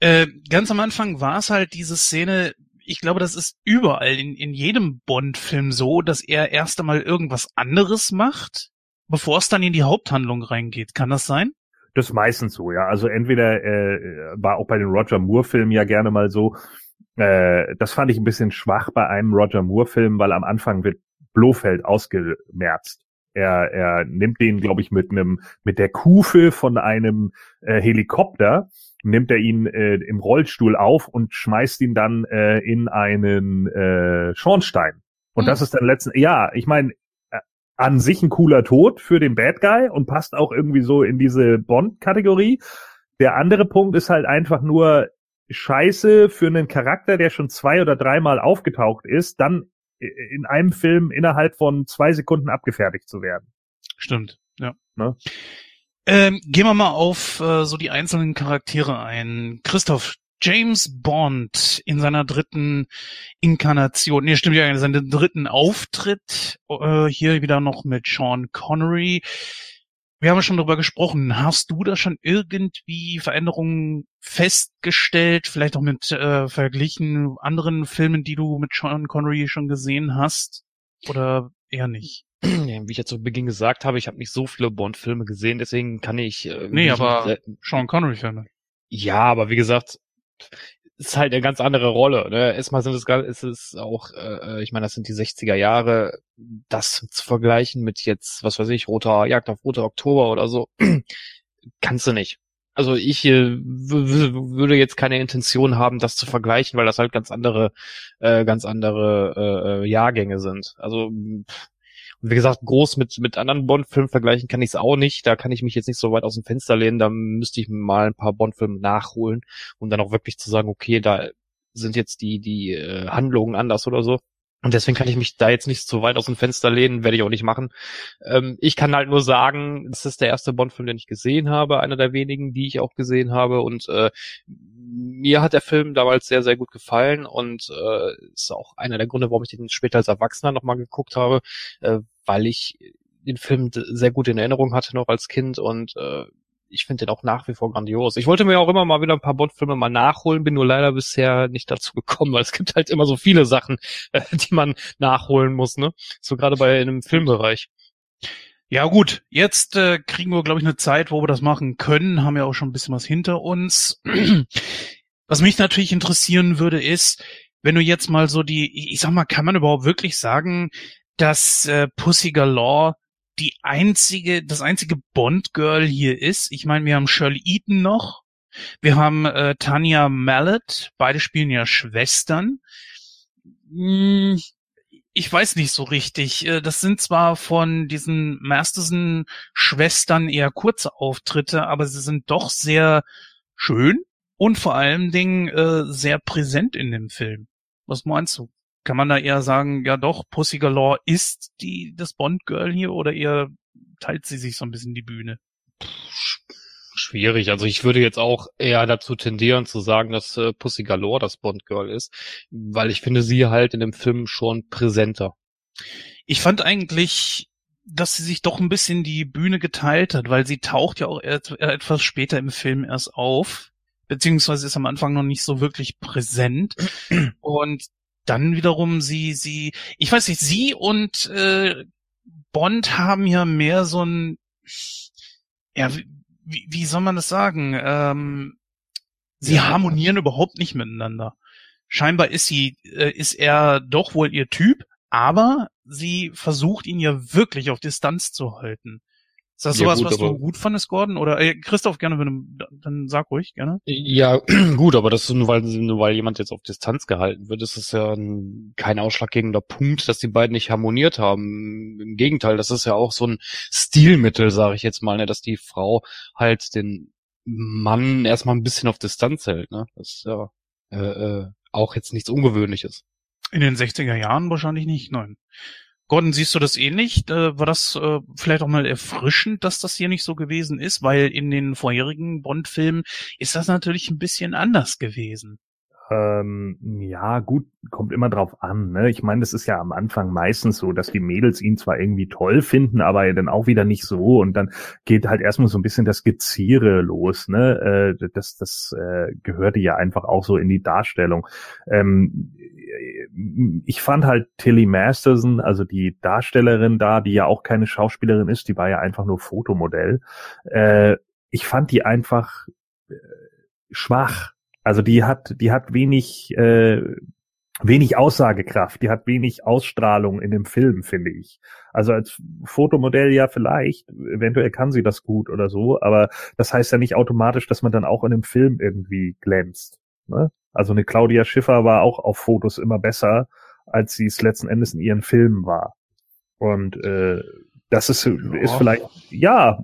Äh, ganz am Anfang war es halt diese Szene, ich glaube, das ist überall in, in jedem Bond-Film so, dass er erst einmal irgendwas anderes macht, bevor es dann in die Haupthandlung reingeht. Kann das sein? Das ist meistens so, ja. Also entweder äh, war auch bei den Roger Moore-Filmen ja gerne mal so. Äh, das fand ich ein bisschen schwach bei einem Roger Moore-Film, weil am Anfang wird Blofeld ausgemerzt. Er, er nimmt den, glaube ich, mit einem mit der Kufe von einem äh, Helikopter nimmt er ihn äh, im Rollstuhl auf und schmeißt ihn dann äh, in einen äh, Schornstein. Und mhm. das ist dann letzten, ja, ich meine, äh, an sich ein cooler Tod für den Bad Guy und passt auch irgendwie so in diese Bond-Kategorie. Der andere Punkt ist halt einfach nur Scheiße für einen Charakter, der schon zwei oder dreimal aufgetaucht ist, dann in einem Film innerhalb von zwei Sekunden abgefertigt zu werden. Stimmt, ja. Ne? Ähm, gehen wir mal auf äh, so die einzelnen Charaktere ein. Christoph, James Bond in seiner dritten Inkarnation, nee, stimmt ja, in seinem dritten Auftritt, äh, hier wieder noch mit Sean Connery. Wir haben schon darüber gesprochen. Hast du da schon irgendwie Veränderungen festgestellt, vielleicht auch mit äh, verglichen anderen Filmen, die du mit Sean Connery schon gesehen hast? Oder eher nicht? Wie ich ja zu Beginn gesagt habe, ich habe nicht so viele Bond-Filme gesehen, deswegen kann ich. Äh, nee, aber Sean Connery-Filme. Ja, aber wie gesagt, ist halt eine ganz andere Rolle. Ne? Erstmal sind es ist es auch, äh, ich meine, das sind die 60er Jahre, das zu vergleichen mit jetzt, was weiß ich, roter Jagd auf roter Oktober oder so, *clears throat* kannst du nicht. Also ich äh, würde jetzt keine Intention haben, das zu vergleichen, weil das halt ganz andere, äh, ganz andere äh, äh Jahrgänge sind. Also pff, und wie gesagt, groß mit, mit anderen Bond-Filmen vergleichen kann ich es auch nicht. Da kann ich mich jetzt nicht so weit aus dem Fenster lehnen. Da müsste ich mal ein paar Bond-Filme nachholen, um dann auch wirklich zu sagen, okay, da sind jetzt die, die äh, Handlungen anders oder so. Und deswegen kann ich mich da jetzt nicht so weit aus dem Fenster lehnen, werde ich auch nicht machen. Ähm, ich kann halt nur sagen, das ist der erste Bond-Film, den ich gesehen habe, einer der wenigen, die ich auch gesehen habe. Und äh, mir hat der Film damals sehr, sehr gut gefallen und äh, ist auch einer der Gründe, warum ich den später als Erwachsener nochmal geguckt habe, äh, weil ich den Film sehr gut in Erinnerung hatte noch als Kind und äh, ich finde den auch nach wie vor grandios. Ich wollte mir auch immer mal wieder ein paar Bond-Filme mal nachholen, bin nur leider bisher nicht dazu gekommen, weil es gibt halt immer so viele Sachen, *laughs* äh, die man nachholen muss, ne? So gerade bei einem Filmbereich. Ja gut, jetzt äh, kriegen wir, glaube ich, eine Zeit, wo wir das machen können, haben ja auch schon ein bisschen was hinter uns. *clears throat* Was mich natürlich interessieren würde, ist, wenn du jetzt mal so die, ich sag mal, kann man überhaupt wirklich sagen, dass äh, Pussy Galore die einzige, das einzige Bond-Girl hier ist? Ich meine, wir haben Shirley Eaton noch, wir haben äh, Tanya Mallet, beide spielen ja Schwestern. Hm, ich weiß nicht so richtig. Äh, das sind zwar von diesen Masterson-Schwestern eher kurze Auftritte, aber sie sind doch sehr schön und vor allen Dingen äh, sehr präsent in dem Film. Was meinst du? Kann man da eher sagen, ja doch, Pussy Galore ist die das Bond-Girl hier oder eher teilt sie sich so ein bisschen die Bühne? Schwierig. Also ich würde jetzt auch eher dazu tendieren zu sagen, dass äh, Pussy Galore das Bond Girl ist, weil ich finde sie halt in dem Film schon präsenter. Ich fand eigentlich, dass sie sich doch ein bisschen die Bühne geteilt hat, weil sie taucht ja auch etwas später im Film erst auf, beziehungsweise ist am Anfang noch nicht so wirklich präsent. Und dann wiederum sie, sie, ich weiß nicht, sie und äh, Bond haben ja mehr so ein, ja, wie, wie soll man das sagen? Ähm, sie ja. harmonieren überhaupt nicht miteinander. Scheinbar ist sie, äh, ist er doch wohl ihr Typ, aber sie versucht ihn ja wirklich auf Distanz zu halten. Ist das sowas, ja, gut, was du gut fandest, Gordon? Oder äh, Christoph, gerne, wenn du, dann sag ruhig, gerne. Ja, *clears throat* gut, aber das ist nur weil, nur weil jemand jetzt auf Distanz gehalten wird, ist es ja ein, kein ausschlaggebender Punkt, dass die beiden nicht harmoniert haben. Im Gegenteil, das ist ja auch so ein Stilmittel, sage ich jetzt mal, ne, dass die Frau halt den Mann erstmal ein bisschen auf Distanz hält. Ne? Das ist ja äh, äh, auch jetzt nichts Ungewöhnliches. In den 60er Jahren wahrscheinlich nicht, nein. Gordon, siehst du das ähnlich? Äh, war das äh, vielleicht auch mal erfrischend, dass das hier nicht so gewesen ist? Weil in den vorherigen Bond-Filmen ist das natürlich ein bisschen anders gewesen. Ähm, ja, gut, kommt immer drauf an. Ne? Ich meine, das ist ja am Anfang meistens so, dass die Mädels ihn zwar irgendwie toll finden, aber dann auch wieder nicht so. Und dann geht halt erstmal so ein bisschen das Geziere los. Ne? Äh, das das äh, gehörte ja einfach auch so in die Darstellung. Ähm, ich fand halt Tilly Masterson, also die Darstellerin da, die ja auch keine Schauspielerin ist, die war ja einfach nur Fotomodell. Äh, ich fand die einfach äh, schwach also die hat, die hat wenig, äh, wenig Aussagekraft, die hat wenig Ausstrahlung in dem Film, finde ich. Also als Fotomodell ja vielleicht, eventuell kann sie das gut oder so, aber das heißt ja nicht automatisch, dass man dann auch in dem Film irgendwie glänzt. Ne? Also eine Claudia Schiffer war auch auf Fotos immer besser, als sie es letzten Endes in ihren Filmen war. Und äh, das ist, ist vielleicht, ja,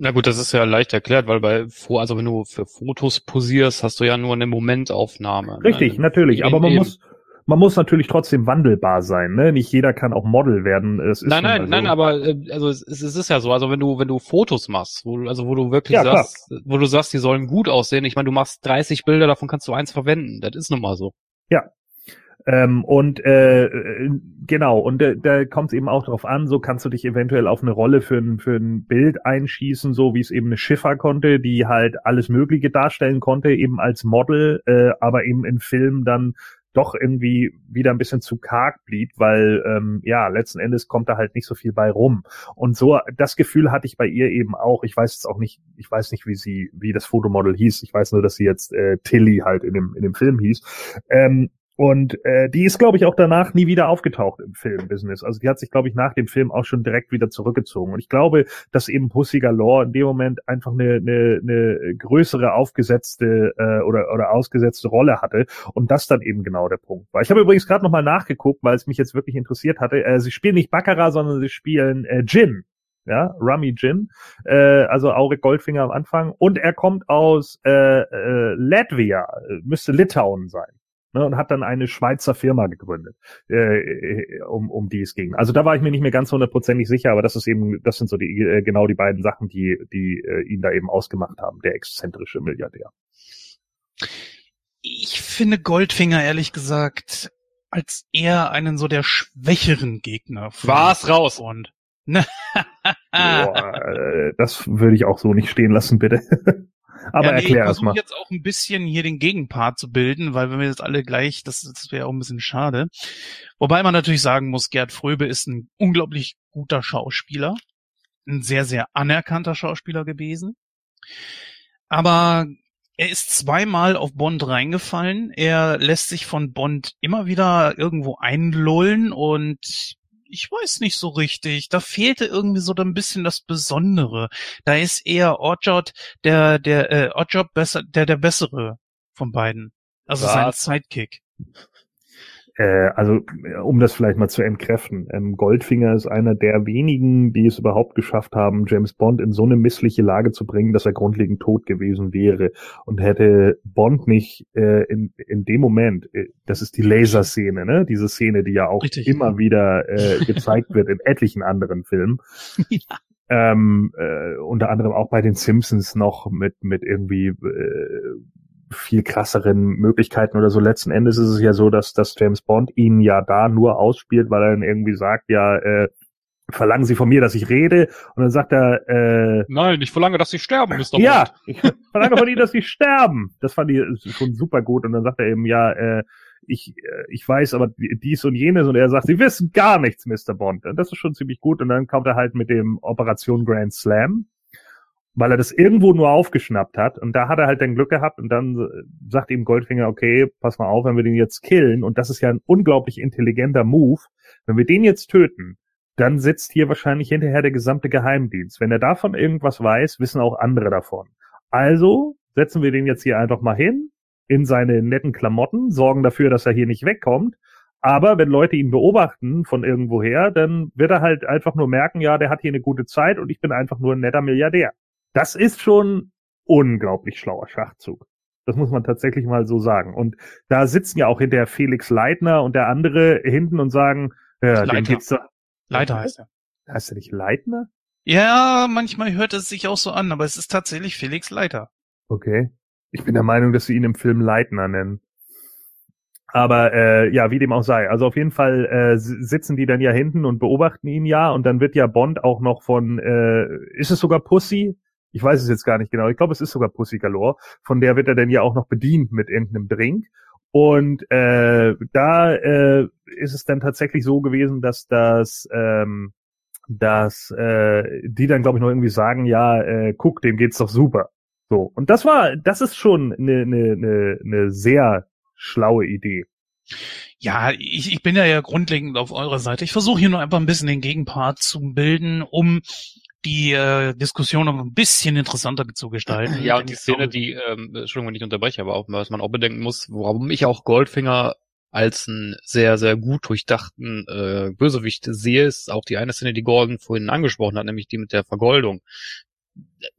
na gut, das ist ja leicht erklärt, weil bei also wenn du für Fotos posierst, hast du ja nur eine Momentaufnahme. Ne? Richtig, ne? natürlich, aber man muss man muss natürlich trotzdem wandelbar sein, ne? Nicht jeder kann auch Model werden. Es ist nein, nein, also nein, aber äh, also es, es ist ja so, also wenn du wenn du Fotos machst, wo also wo du wirklich ja, sagst, klar. wo du sagst, die sollen gut aussehen. Ich meine, du machst 30 Bilder, davon kannst du eins verwenden. Das ist nun mal so. Ja, ähm, und äh, genau, und äh, da kommt es eben auch drauf an, so kannst du dich eventuell auf eine Rolle für ein, für ein Bild einschießen, so wie es eben eine Schiffer konnte, die halt alles Mögliche darstellen konnte, eben als Model, äh, aber eben in Film dann doch irgendwie wieder ein bisschen zu karg blieb, weil ähm, ja, letzten Endes kommt da halt nicht so viel bei rum. Und so, das Gefühl hatte ich bei ihr eben auch. Ich weiß jetzt auch nicht, ich weiß nicht, wie sie, wie das Fotomodel hieß. Ich weiß nur, dass sie jetzt äh, Tilly halt in dem, in dem Film hieß. Ähm, und äh, die ist, glaube ich, auch danach nie wieder aufgetaucht im Filmbusiness. Also die hat sich, glaube ich, nach dem Film auch schon direkt wieder zurückgezogen. Und ich glaube, dass eben Pussy Galore in dem Moment einfach eine, eine, eine größere aufgesetzte äh, oder, oder ausgesetzte Rolle hatte. Und das dann eben genau der Punkt war. Ich habe übrigens gerade nochmal nachgeguckt, weil es mich jetzt wirklich interessiert hatte. Äh, sie spielen nicht Baccarat, sondern sie spielen äh, Gin ja, Rummy Gin, äh, also Auric Goldfinger am Anfang. Und er kommt aus äh, äh, Latvia, müsste Litauen sein ne, und hat dann eine Schweizer Firma gegründet, äh, um, um die es ging. Also da war ich mir nicht mehr ganz hundertprozentig sicher, aber das ist eben, das sind so die äh, genau die beiden Sachen, die, die äh, ihn da eben ausgemacht haben, der exzentrische Milliardär. Ich finde Goldfinger ehrlich gesagt als eher einen so der schwächeren Gegner. War's raus. Und *laughs* Boah, äh, das würde ich auch so nicht stehen lassen, bitte. Aber ja, nee, erklär das mal. Ich jetzt auch ein bisschen hier den Gegenpart zu bilden, weil wenn wir jetzt alle gleich, das, das wäre auch ein bisschen schade. Wobei man natürlich sagen muss, Gerd Fröbe ist ein unglaublich guter Schauspieler, ein sehr, sehr anerkannter Schauspieler gewesen. Aber er ist zweimal auf Bond reingefallen. Er lässt sich von Bond immer wieder irgendwo einlullen und ich weiß nicht so richtig. Da fehlte irgendwie so ein bisschen das Besondere. Da ist eher Oddjob der, der, äh, Oddjob besser, der, der bessere von beiden. Also Was? sein Sidekick. Äh, also um das vielleicht mal zu entkräften, ähm, Goldfinger ist einer der wenigen, die es überhaupt geschafft haben, James Bond in so eine missliche Lage zu bringen, dass er grundlegend tot gewesen wäre. Und hätte Bond nicht äh, in, in dem Moment, äh, das ist die Laserszene, ne? Diese Szene, die ja auch Richtig. immer wieder äh, gezeigt wird in etlichen anderen Filmen. *laughs* ja. Ähm, äh, unter anderem auch bei den Simpsons noch mit mit irgendwie äh, viel krasseren Möglichkeiten oder so. Letzten Endes ist es ja so, dass, dass James Bond ihn ja da nur ausspielt, weil er dann irgendwie sagt, ja, äh, verlangen Sie von mir, dass ich rede? Und dann sagt er, äh, Nein, ich verlange, dass Sie sterben, Mr. Bond. Ja, ich verlange von Ihnen, dass Sie sterben. Das fand ich schon super gut. Und dann sagt er eben, ja, äh, ich, äh, ich weiß aber dies und jenes und er sagt, sie wissen gar nichts, Mr. Bond. Und das ist schon ziemlich gut. Und dann kommt er halt mit dem Operation Grand Slam weil er das irgendwo nur aufgeschnappt hat. Und da hat er halt dann Glück gehabt und dann sagt ihm Goldfinger, okay, pass mal auf, wenn wir den jetzt killen, und das ist ja ein unglaublich intelligenter Move, wenn wir den jetzt töten, dann sitzt hier wahrscheinlich hinterher der gesamte Geheimdienst. Wenn er davon irgendwas weiß, wissen auch andere davon. Also setzen wir den jetzt hier einfach mal hin, in seine netten Klamotten, sorgen dafür, dass er hier nicht wegkommt. Aber wenn Leute ihn beobachten von irgendwoher, dann wird er halt einfach nur merken, ja, der hat hier eine gute Zeit und ich bin einfach nur ein netter Milliardär. Das ist schon unglaublich schlauer Schachzug. Das muss man tatsächlich mal so sagen. Und da sitzen ja auch hinter Felix Leitner und der andere hinten und sagen, ja, Leiter. geht's so. Leiter heißt er. Heißt er nicht Leitner? Ja, manchmal hört es sich auch so an, aber es ist tatsächlich Felix Leiter. Okay. Ich bin der Meinung, dass sie ihn im Film Leitner nennen. Aber äh, ja, wie dem auch sei. Also auf jeden Fall äh, sitzen die dann ja hinten und beobachten ihn ja und dann wird ja Bond auch noch von, äh, ist es sogar Pussy? Ich weiß es jetzt gar nicht genau. Ich glaube, es ist sogar Pussy Galore. Von der wird er dann ja auch noch bedient mit irgendeinem Drink. Und äh, da äh, ist es dann tatsächlich so gewesen, dass das, ähm, dass äh, die dann glaube ich noch irgendwie sagen, ja, äh, guck, dem geht's doch super. So und das war, das ist schon eine ne, ne, ne sehr schlaue Idee. Ja, ich, ich bin ja ja grundlegend auf eurer Seite. Ich versuche hier nur einfach ein bisschen den Gegenpart zu bilden, um die äh, Diskussion noch ein bisschen interessanter zu gestalten. Ja, und die Szene, die, ähm, Entschuldigung, wenn ich unterbreche, aber auch, was man auch bedenken muss, warum ich auch Goldfinger als einen sehr, sehr gut durchdachten äh, Bösewicht sehe, ist auch die eine Szene, die Gordon vorhin angesprochen hat, nämlich die mit der Vergoldung.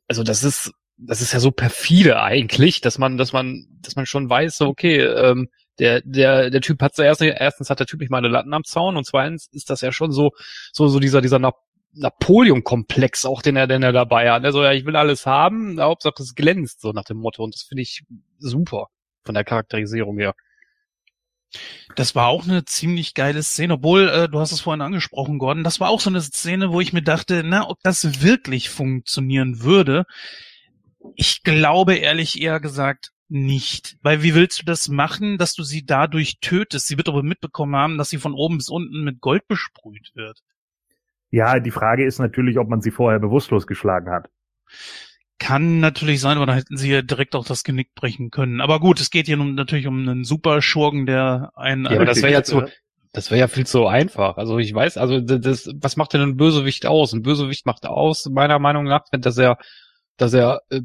Also das ist, das ist ja so perfide eigentlich, dass man, dass man, dass man schon weiß, so okay, ähm, der, der, der Typ hat zuerst, erstens hat der Typ nicht mal eine Latten am Zaun und zweitens ist das ja schon so, so, so dieser, dieser Napoleon-Komplex auch, den er, den er dabei hat. Also ja, ich will alles haben, Hauptsache es glänzt, so nach dem Motto. Und das finde ich super von der Charakterisierung her. Das war auch eine ziemlich geile Szene, obwohl, äh, du hast es vorhin angesprochen, Gordon, das war auch so eine Szene, wo ich mir dachte, na, ob das wirklich funktionieren würde. Ich glaube ehrlich eher gesagt, nicht. Weil wie willst du das machen, dass du sie dadurch tötest? Sie wird aber mitbekommen haben, dass sie von oben bis unten mit Gold besprüht wird. Ja, die Frage ist natürlich, ob man sie vorher bewusstlos geschlagen hat. Kann natürlich sein, aber da hätten sie ja direkt auch das Genick brechen können. Aber gut, es geht hier nun natürlich um einen Superschurken, der einen. Ja, aber das wäre ja zu, das wäre ja viel zu einfach. Also ich weiß, also das, was macht denn ein Bösewicht aus? Ein Bösewicht macht aus, meiner Meinung nach, dass er, dass er äh,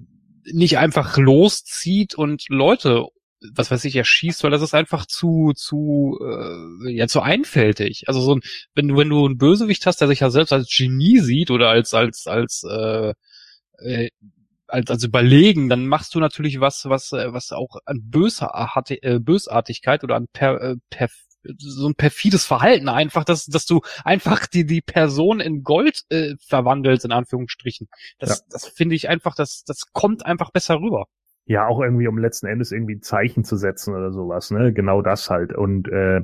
nicht einfach loszieht und Leute, was weiß ich, erschießt, weil das ist einfach zu, zu, äh, ja, zu einfältig. Also so ein, wenn du, wenn du einen Bösewicht hast, der sich ja selbst als Genie sieht oder als, als, als, äh, äh, als, als überlegen, dann machst du natürlich was, was, äh, was auch an Bösart, äh, Bösartigkeit oder an per, äh, per, so ein perfides Verhalten einfach, dass, dass du einfach die, die Person in Gold äh, verwandelst, in Anführungsstrichen. Das, ja. das finde ich einfach, das, das kommt einfach besser rüber. Ja, auch irgendwie, um letzten Endes irgendwie ein Zeichen zu setzen oder sowas, ne? Genau das halt. Und äh,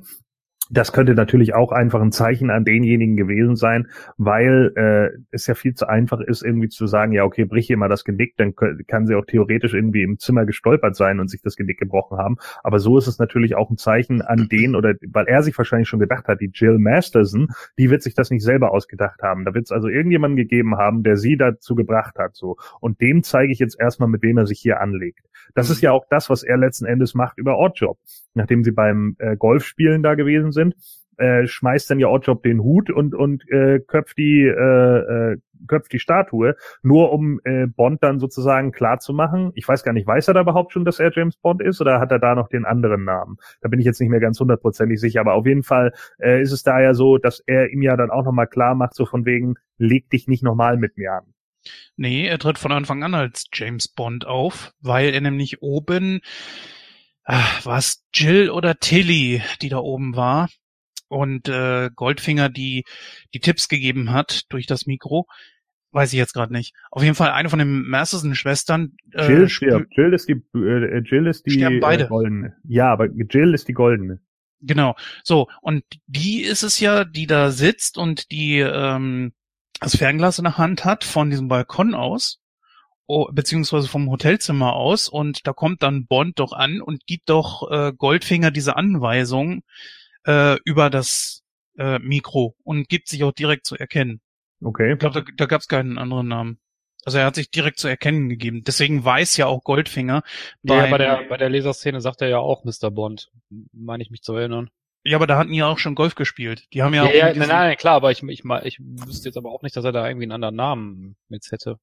das könnte natürlich auch einfach ein Zeichen an denjenigen gewesen sein, weil äh, es ja viel zu einfach ist, irgendwie zu sagen, ja, okay, brich ihr mal das Genick, dann kann sie auch theoretisch irgendwie im Zimmer gestolpert sein und sich das Genick gebrochen haben. Aber so ist es natürlich auch ein Zeichen an den, oder weil er sich wahrscheinlich schon gedacht hat, die Jill Masterson, die wird sich das nicht selber ausgedacht haben. Da wird es also irgendjemanden gegeben haben, der sie dazu gebracht hat. so. Und dem zeige ich jetzt erstmal, mit wem er sich hier anlegt. Das ist mhm. ja auch das, was er letzten Endes macht über Oddjob. Nachdem sie beim äh, Golfspielen da gewesen sind, äh, schmeißt dann ja Oddjob den Hut und und äh, köpft die äh, äh, köpft die Statue, nur um äh, Bond dann sozusagen klar zu machen. Ich weiß gar nicht, weiß er da überhaupt schon, dass er James Bond ist oder hat er da noch den anderen Namen? Da bin ich jetzt nicht mehr ganz hundertprozentig sicher, aber auf jeden Fall äh, ist es da ja so, dass er ihm ja dann auch nochmal klar macht, so von wegen, leg dich nicht nochmal mit mir an. Nee, er tritt von Anfang an als James Bond auf, weil er nämlich oben, ach, war es Jill oder Tilly, die da oben war und äh, Goldfinger die die Tipps gegeben hat durch das Mikro. Weiß ich jetzt gerade nicht. Auf jeden Fall eine von den Masterson-Schwestern. Äh, Jill stirbt. Jill ist die äh, Jill ist die. Äh, goldene. Ja, aber Jill ist die goldene. Genau. So und die ist es ja, die da sitzt und die ähm, das Fernglas in der Hand hat von diesem Balkon aus, oh, beziehungsweise vom Hotelzimmer aus und da kommt dann Bond doch an und gibt doch äh, Goldfinger diese Anweisung äh, über das äh, Mikro und gibt sich auch direkt zu erkennen. Okay. Ich glaube, da, da gab es keinen anderen Namen. Also er hat sich direkt zu erkennen gegeben. Deswegen weiß ja auch Goldfinger. Bei, ja, bei der, bei der Laserszene sagt er ja auch Mr. Bond, meine ich mich zu erinnern. Ja, aber da hatten die ja auch schon Golf gespielt. Die haben ja, ja auch. Ja, nein, nein, klar, aber ich, ich, ich wüsste jetzt aber auch nicht, dass er da irgendwie einen anderen Namen mit hätte.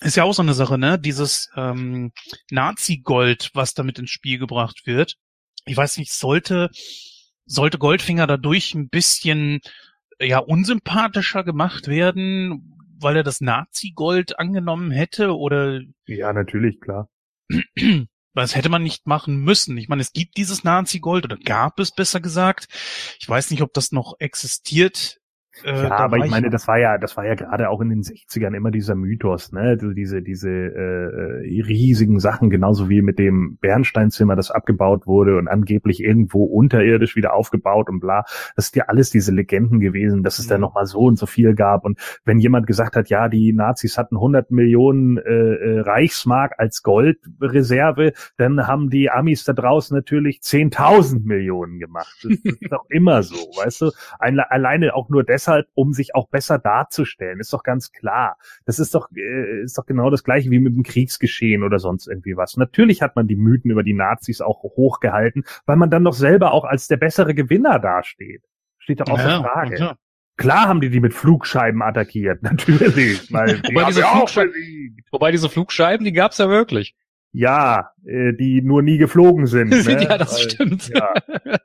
Ist ja auch so eine Sache, ne? Dieses ähm, Nazi-Gold, was damit ins Spiel gebracht wird. Ich weiß nicht, sollte, sollte Goldfinger dadurch ein bisschen ja unsympathischer gemacht werden, weil er das Nazi-Gold angenommen hätte oder? Ja, natürlich, klar. *clears throat* Das hätte man nicht machen müssen. Ich meine, es gibt dieses Nazi-Gold oder gab es besser gesagt. Ich weiß nicht, ob das noch existiert äh, ja, aber ich meine, das war ja, das war ja gerade auch in den 60ern immer dieser Mythos, ne? Also diese, diese äh, äh, riesigen Sachen, genauso wie mit dem Bernsteinzimmer, das abgebaut wurde und angeblich irgendwo unterirdisch wieder aufgebaut und bla. Das ist ja alles diese Legenden gewesen, dass es mhm. da nochmal so und so viel gab. Und wenn jemand gesagt hat, ja, die Nazis hatten 100 Millionen äh, äh, Reichsmark als Goldreserve, dann haben die Amis da draußen natürlich 10.000 Millionen gemacht. Das, das ist doch immer so, weißt du? Ein, alleine auch nur deshalb, deshalb, um sich auch besser darzustellen. Ist doch ganz klar. Das ist doch, äh, ist doch genau das gleiche wie mit dem Kriegsgeschehen oder sonst irgendwie was. Natürlich hat man die Mythen über die Nazis auch hochgehalten, weil man dann doch selber auch als der bessere Gewinner dasteht. Steht doch außer ja, Frage. Ja. Klar haben die die mit Flugscheiben attackiert, *laughs* natürlich. Weil *laughs* die wobei, diese Flugscheiben, wobei diese Flugscheiben, die gab's ja wirklich. Ja, äh, die nur nie geflogen sind. *laughs* Ne? ja, das stimmt. Ja,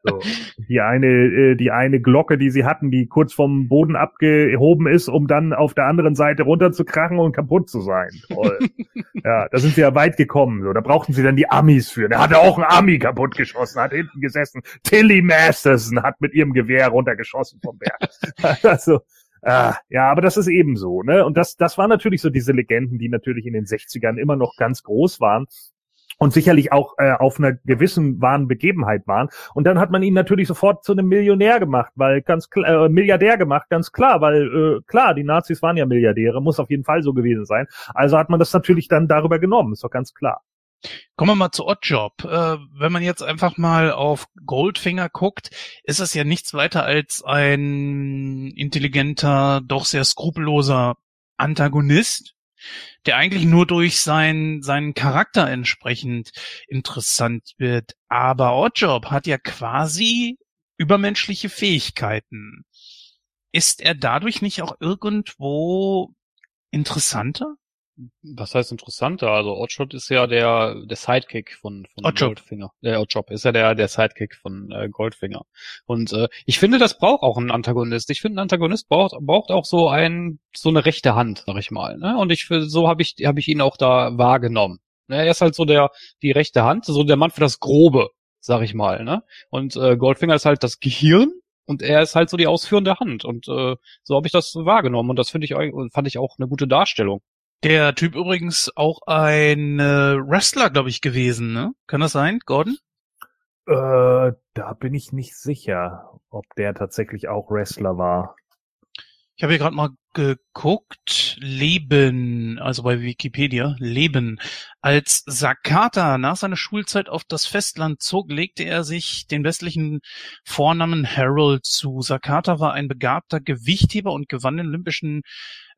so. Die eine, äh, die eine Glocke, die sie hatten, die kurz vom Boden abgehoben ist, um dann auf der anderen Seite runterzukrachen und kaputt zu sein. Toll. *laughs* ja, da sind sie ja weit gekommen. So, da brauchten sie dann die Amis für. Der hatte auch einen Ami kaputt geschossen, hat hinten gesessen. Tilly Masterson hat mit ihrem Gewehr runtergeschossen vom Berg. *laughs* also Ah, ja, aber das ist eben so, ne? Und das, das war natürlich so diese Legenden, die natürlich in den 60ern immer noch ganz groß waren und sicherlich auch äh, auf einer gewissen wahren Begebenheit waren. Und dann hat man ihn natürlich sofort zu einem Millionär gemacht, weil ganz klar, äh, Milliardär gemacht, ganz klar, weil äh, klar, die Nazis waren ja Milliardäre, muss auf jeden Fall so gewesen sein. Also hat man das natürlich dann darüber genommen, ist doch ganz klar. Kommen wir mal zu Oddjob. Äh, wenn man jetzt einfach mal auf Goldfinger guckt, ist es ja nichts weiter als ein intelligenter, doch sehr skrupelloser Antagonist, der eigentlich nur durch sein, seinen Charakter entsprechend interessant wird. Aber Oddjob hat ja quasi übermenschliche Fähigkeiten. Ist er dadurch nicht auch irgendwo interessanter? Was heißt interessanter? Also Oddshot ist ja der der Sidekick von, von Oddjob. Goldfinger. Der Oddjob ist ja der der Sidekick von äh, Goldfinger. Und äh, ich finde, das braucht auch ein Antagonist. Ich finde, ein Antagonist braucht braucht auch so ein so eine rechte Hand, sag ich mal. Ne? Und ich so habe ich habe ich ihn auch da wahrgenommen. Ne? Er ist halt so der die rechte Hand, so der Mann für das Grobe, sag ich mal. Ne? Und äh, Goldfinger ist halt das Gehirn und er ist halt so die ausführende Hand. Und äh, so habe ich das wahrgenommen. Und das finde ich fand ich auch eine gute Darstellung. Der Typ übrigens auch ein äh, Wrestler, glaube ich, gewesen, ne? Kann das sein, Gordon? Äh, da bin ich nicht sicher, ob der tatsächlich auch Wrestler war. Ich habe hier gerade mal geguckt. Leben, also bei Wikipedia, Leben. Als Sakata nach seiner Schulzeit auf das Festland zog, legte er sich den westlichen Vornamen Harold zu. Sakata war ein begabter Gewichtheber und gewann den Olympischen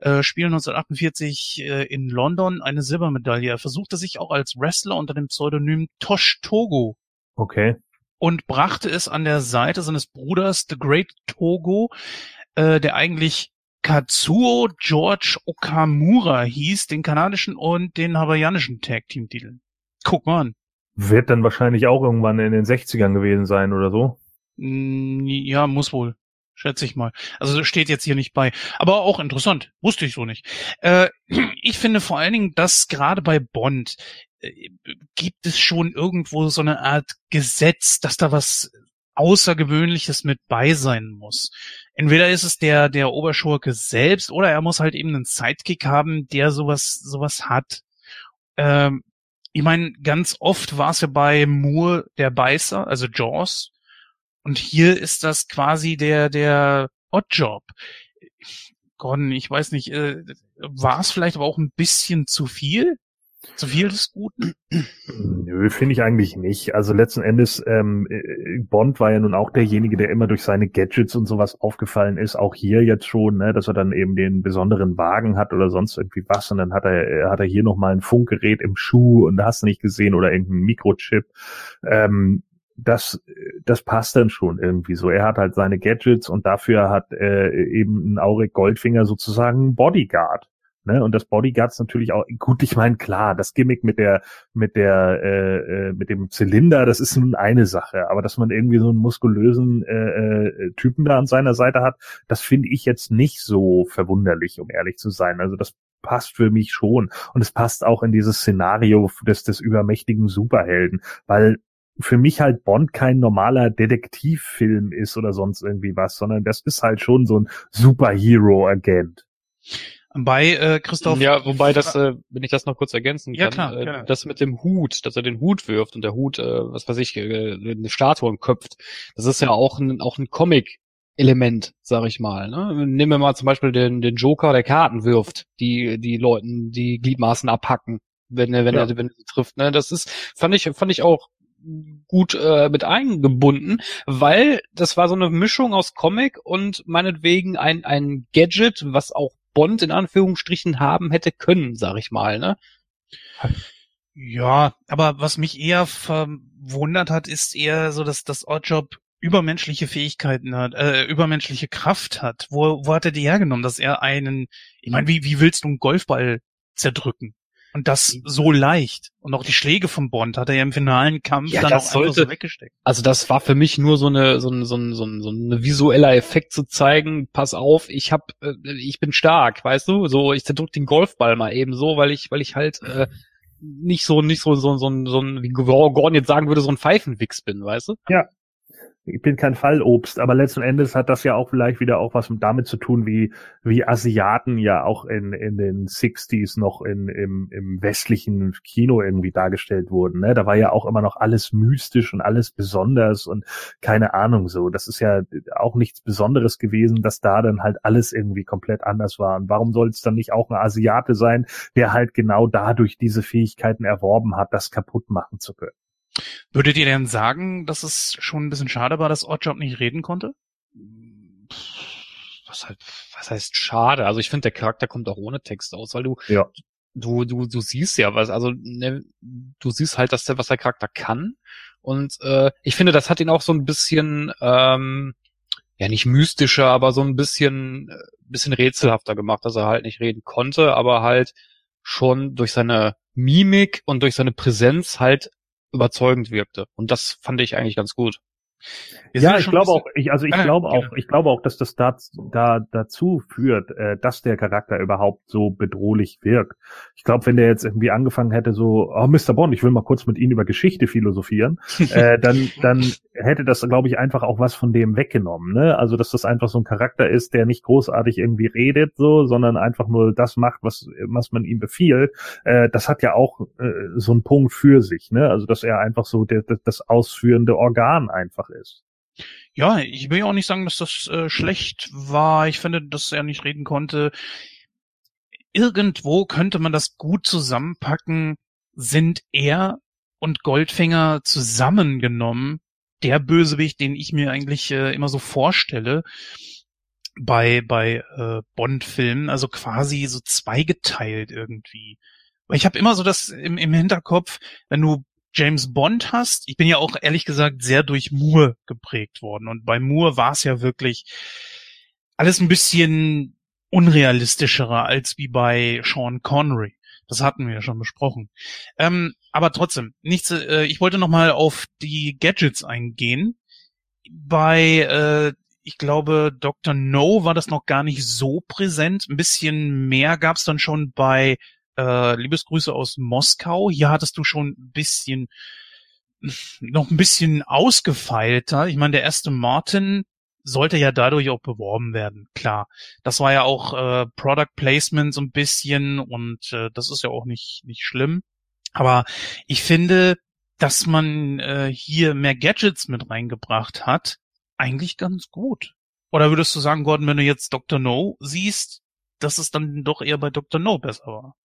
äh, Spielen 1948 äh, in London eine Silbermedaille. Er versuchte sich auch als Wrestler unter dem Pseudonym Tosh Togo Okay. und brachte es an der Seite seines Bruders The Great Togo, äh, der eigentlich Katsuo George Okamura hieß, den kanadischen und den hawaiianischen Tag Team Titel. Guck mal an. Wird dann wahrscheinlich auch irgendwann in den 60ern gewesen sein oder so. Ja, muss wohl. Schätze ich mal. Also steht jetzt hier nicht bei. Aber auch interessant. Wusste ich so nicht. Äh, *clears throat* ich finde vor allen Dingen, dass gerade bei Bond äh, gibt es schon irgendwo so eine Art Gesetz, dass da was Außergewöhnliches mit bei sein muss. Entweder ist es der, der Oberschurke selbst oder er muss halt eben einen Sidekick haben, der sowas, sowas hat. Ähm, ich meine, ganz oft war es ja bei Moore der Beißer, also Jaws. Und hier ist das quasi der, der Oddjob. Gordon, ich weiß nicht, äh, war es vielleicht aber auch ein bisschen zu viel? Zu viel des Guten? Nö, finde ich eigentlich nicht. Also letzten Endes, ähm, äh, Bond war ja nun auch derjenige, der immer durch seine Gadgets und sowas aufgefallen ist. Auch hier jetzt schon, ne, dass er dann eben den besonderen Wagen hat oder sonst irgendwie was. Und dann hat er, äh, hat er hier nochmal ein Funkgerät im Schuh und da hast du nicht gesehen oder irgendein Mikrochip. Ähm, das, das passt dann schon irgendwie so. Er hat halt seine Gadgets und dafür hat äh, eben ein Auric Goldfinger sozusagen Bodyguard. Ne, und das Bodyguards natürlich auch gut. Ich meine, klar, das Gimmick mit der mit der äh, äh, mit dem Zylinder, das ist nun eine Sache, aber dass man irgendwie so einen muskulösen äh, äh, Typen da an seiner Seite hat, das finde ich jetzt nicht so verwunderlich, um ehrlich zu sein. Also das passt für mich schon und es passt auch in dieses Szenario des des übermächtigen Superhelden, weil für mich halt Bond kein normaler Detektivfilm ist oder sonst irgendwie was, sondern das ist halt schon so ein Superhero-Agent. Bei äh, Christoph. Ja, wobei das, äh, wenn ich das noch kurz ergänzen Ja, kann, klar, äh, gerne. das mit dem Hut, dass er den Hut wirft und der Hut, äh, was weiß ich, äh, eine Statue köpft, das ist ja auch ein, auch ein Comic-Element, sag ich mal. Ne? Nehmen wir mal zum Beispiel den, den Joker, der Karten wirft, die die Leuten die Gliedmaßen abhacken, wenn er wenn Ja. er wenn er sie trifft. Ne? Das ist fand ich fand ich auch gut äh, mit eingebunden, weil das war so eine Mischung aus Comic und meinetwegen ein ein Gadget, was auch Bond in Anführungsstrichen haben hätte können, sag ich mal, ne? Ja, aber was mich eher verwundert hat, ist eher so, dass das Oddjob übermenschliche Fähigkeiten hat, äh, übermenschliche Kraft hat. Wo, wo hat er die hergenommen, dass er einen, ich meine, wie, wie willst du einen Golfball zerdrücken? Und das so leicht. Und auch die Schläge von Bond hat er ja im finalen Kampf Ja, dann das auch einfach sollte- so weggesteckt. Also das war für mich nur so eine so ein so ein so ein, so ein visueller Effekt zu zeigen, pass auf, ich hab äh, ich bin stark, weißt du? So ich zerdrück den Golfball mal eben so, weil ich weil ich halt äh, nicht so nicht so so so ein so ein wie Gordon jetzt sagen würde, so ein Pfeifenwichs bin, weißt du? Ich bin kein Fallobst, aber letzten Endes hat das ja auch vielleicht wieder auch was damit zu tun, wie, wie Asiaten ja auch in, in den 60s noch in, im, im westlichen Kino irgendwie dargestellt wurden. Ne? Da war ja auch immer noch alles mystisch und alles besonders und keine Ahnung so. Das ist ja auch nichts Besonderes gewesen, dass da dann halt alles irgendwie komplett anders war. Und warum soll es dann nicht auch ein Asiate sein, der halt genau dadurch diese Fähigkeiten erworben hat, das kaputt machen zu können? Würdet ihr denn sagen, dass es schon ein bisschen schade war, dass Oddjob nicht reden konnte? Was halt, was heißt schade? Also ich finde, der Charakter kommt auch ohne Text aus, weil du, ja. du, du, du siehst ja was, also ne, du siehst halt, dass der, was der Charakter kann. Und äh, ich finde, das hat ihn auch so ein bisschen, ähm, ja nicht mystischer, aber so ein bisschen, äh, bisschen rätselhafter gemacht, dass er halt nicht reden konnte, aber halt schon durch seine Mimik und durch seine Präsenz halt überzeugend wirkte. Und das fand ich eigentlich ganz gut. Wir ja, ich glaube auch, ich, also ich ah, glaube auch, ich glaube auch, dass das da, da dazu führt, äh, dass der Charakter überhaupt so bedrohlich wirkt. Ich glaube, wenn der jetzt irgendwie angefangen hätte, so, oh Mr. Bond, ich will mal kurz mit Ihnen über Geschichte philosophieren, *laughs* äh, dann, dann hätte das, glaube ich, einfach auch was von dem weggenommen. Ne? Also, dass das einfach so ein Charakter ist, der nicht großartig irgendwie redet, so, sondern einfach nur das macht, was, was man ihm befiehlt. Äh, das hat ja auch äh, so einen Punkt für sich. Ne? Also, dass er einfach so der, das ausführende Organ einfach ist. Ja, ich will ja auch nicht sagen, dass das äh, schlecht war. Ich finde, dass er nicht reden konnte. Irgendwo könnte man das gut zusammenpacken. Sind er und Goldfinger zusammengenommen der Bösewicht, den ich mir eigentlich äh, immer so vorstelle bei bei äh, Bond-Filmen, also quasi so zweigeteilt irgendwie. Weil ich habe immer so das im, im Hinterkopf, wenn du James Bond hast, ich bin ja auch ehrlich gesagt sehr durch Moore geprägt worden. Und bei Moore war es ja wirklich alles ein bisschen unrealistischerer als wie bei Sean Connery. Das hatten wir ja schon besprochen. Ähm, aber trotzdem, nichts, äh, ich wollte nochmal auf die Gadgets eingehen. Bei, äh, ich glaube, Dr. No war das noch gar nicht so präsent. Ein bisschen mehr gab es dann schon bei äh, Liebesgrüße aus Moskau. Hier hattest du schon ein bisschen noch ein bisschen ausgefeilter. Ich meine, der erste Martin sollte ja dadurch auch beworben werden, klar. Das war ja auch äh, Product Placement so ein bisschen und äh, das ist ja auch nicht, nicht schlimm. Aber ich finde, dass man äh, hier mehr Gadgets mit reingebracht hat, eigentlich ganz gut. Oder würdest du sagen, Gordon, wenn du jetzt Dr. No siehst, dass es dann doch eher bei Dr. No besser war?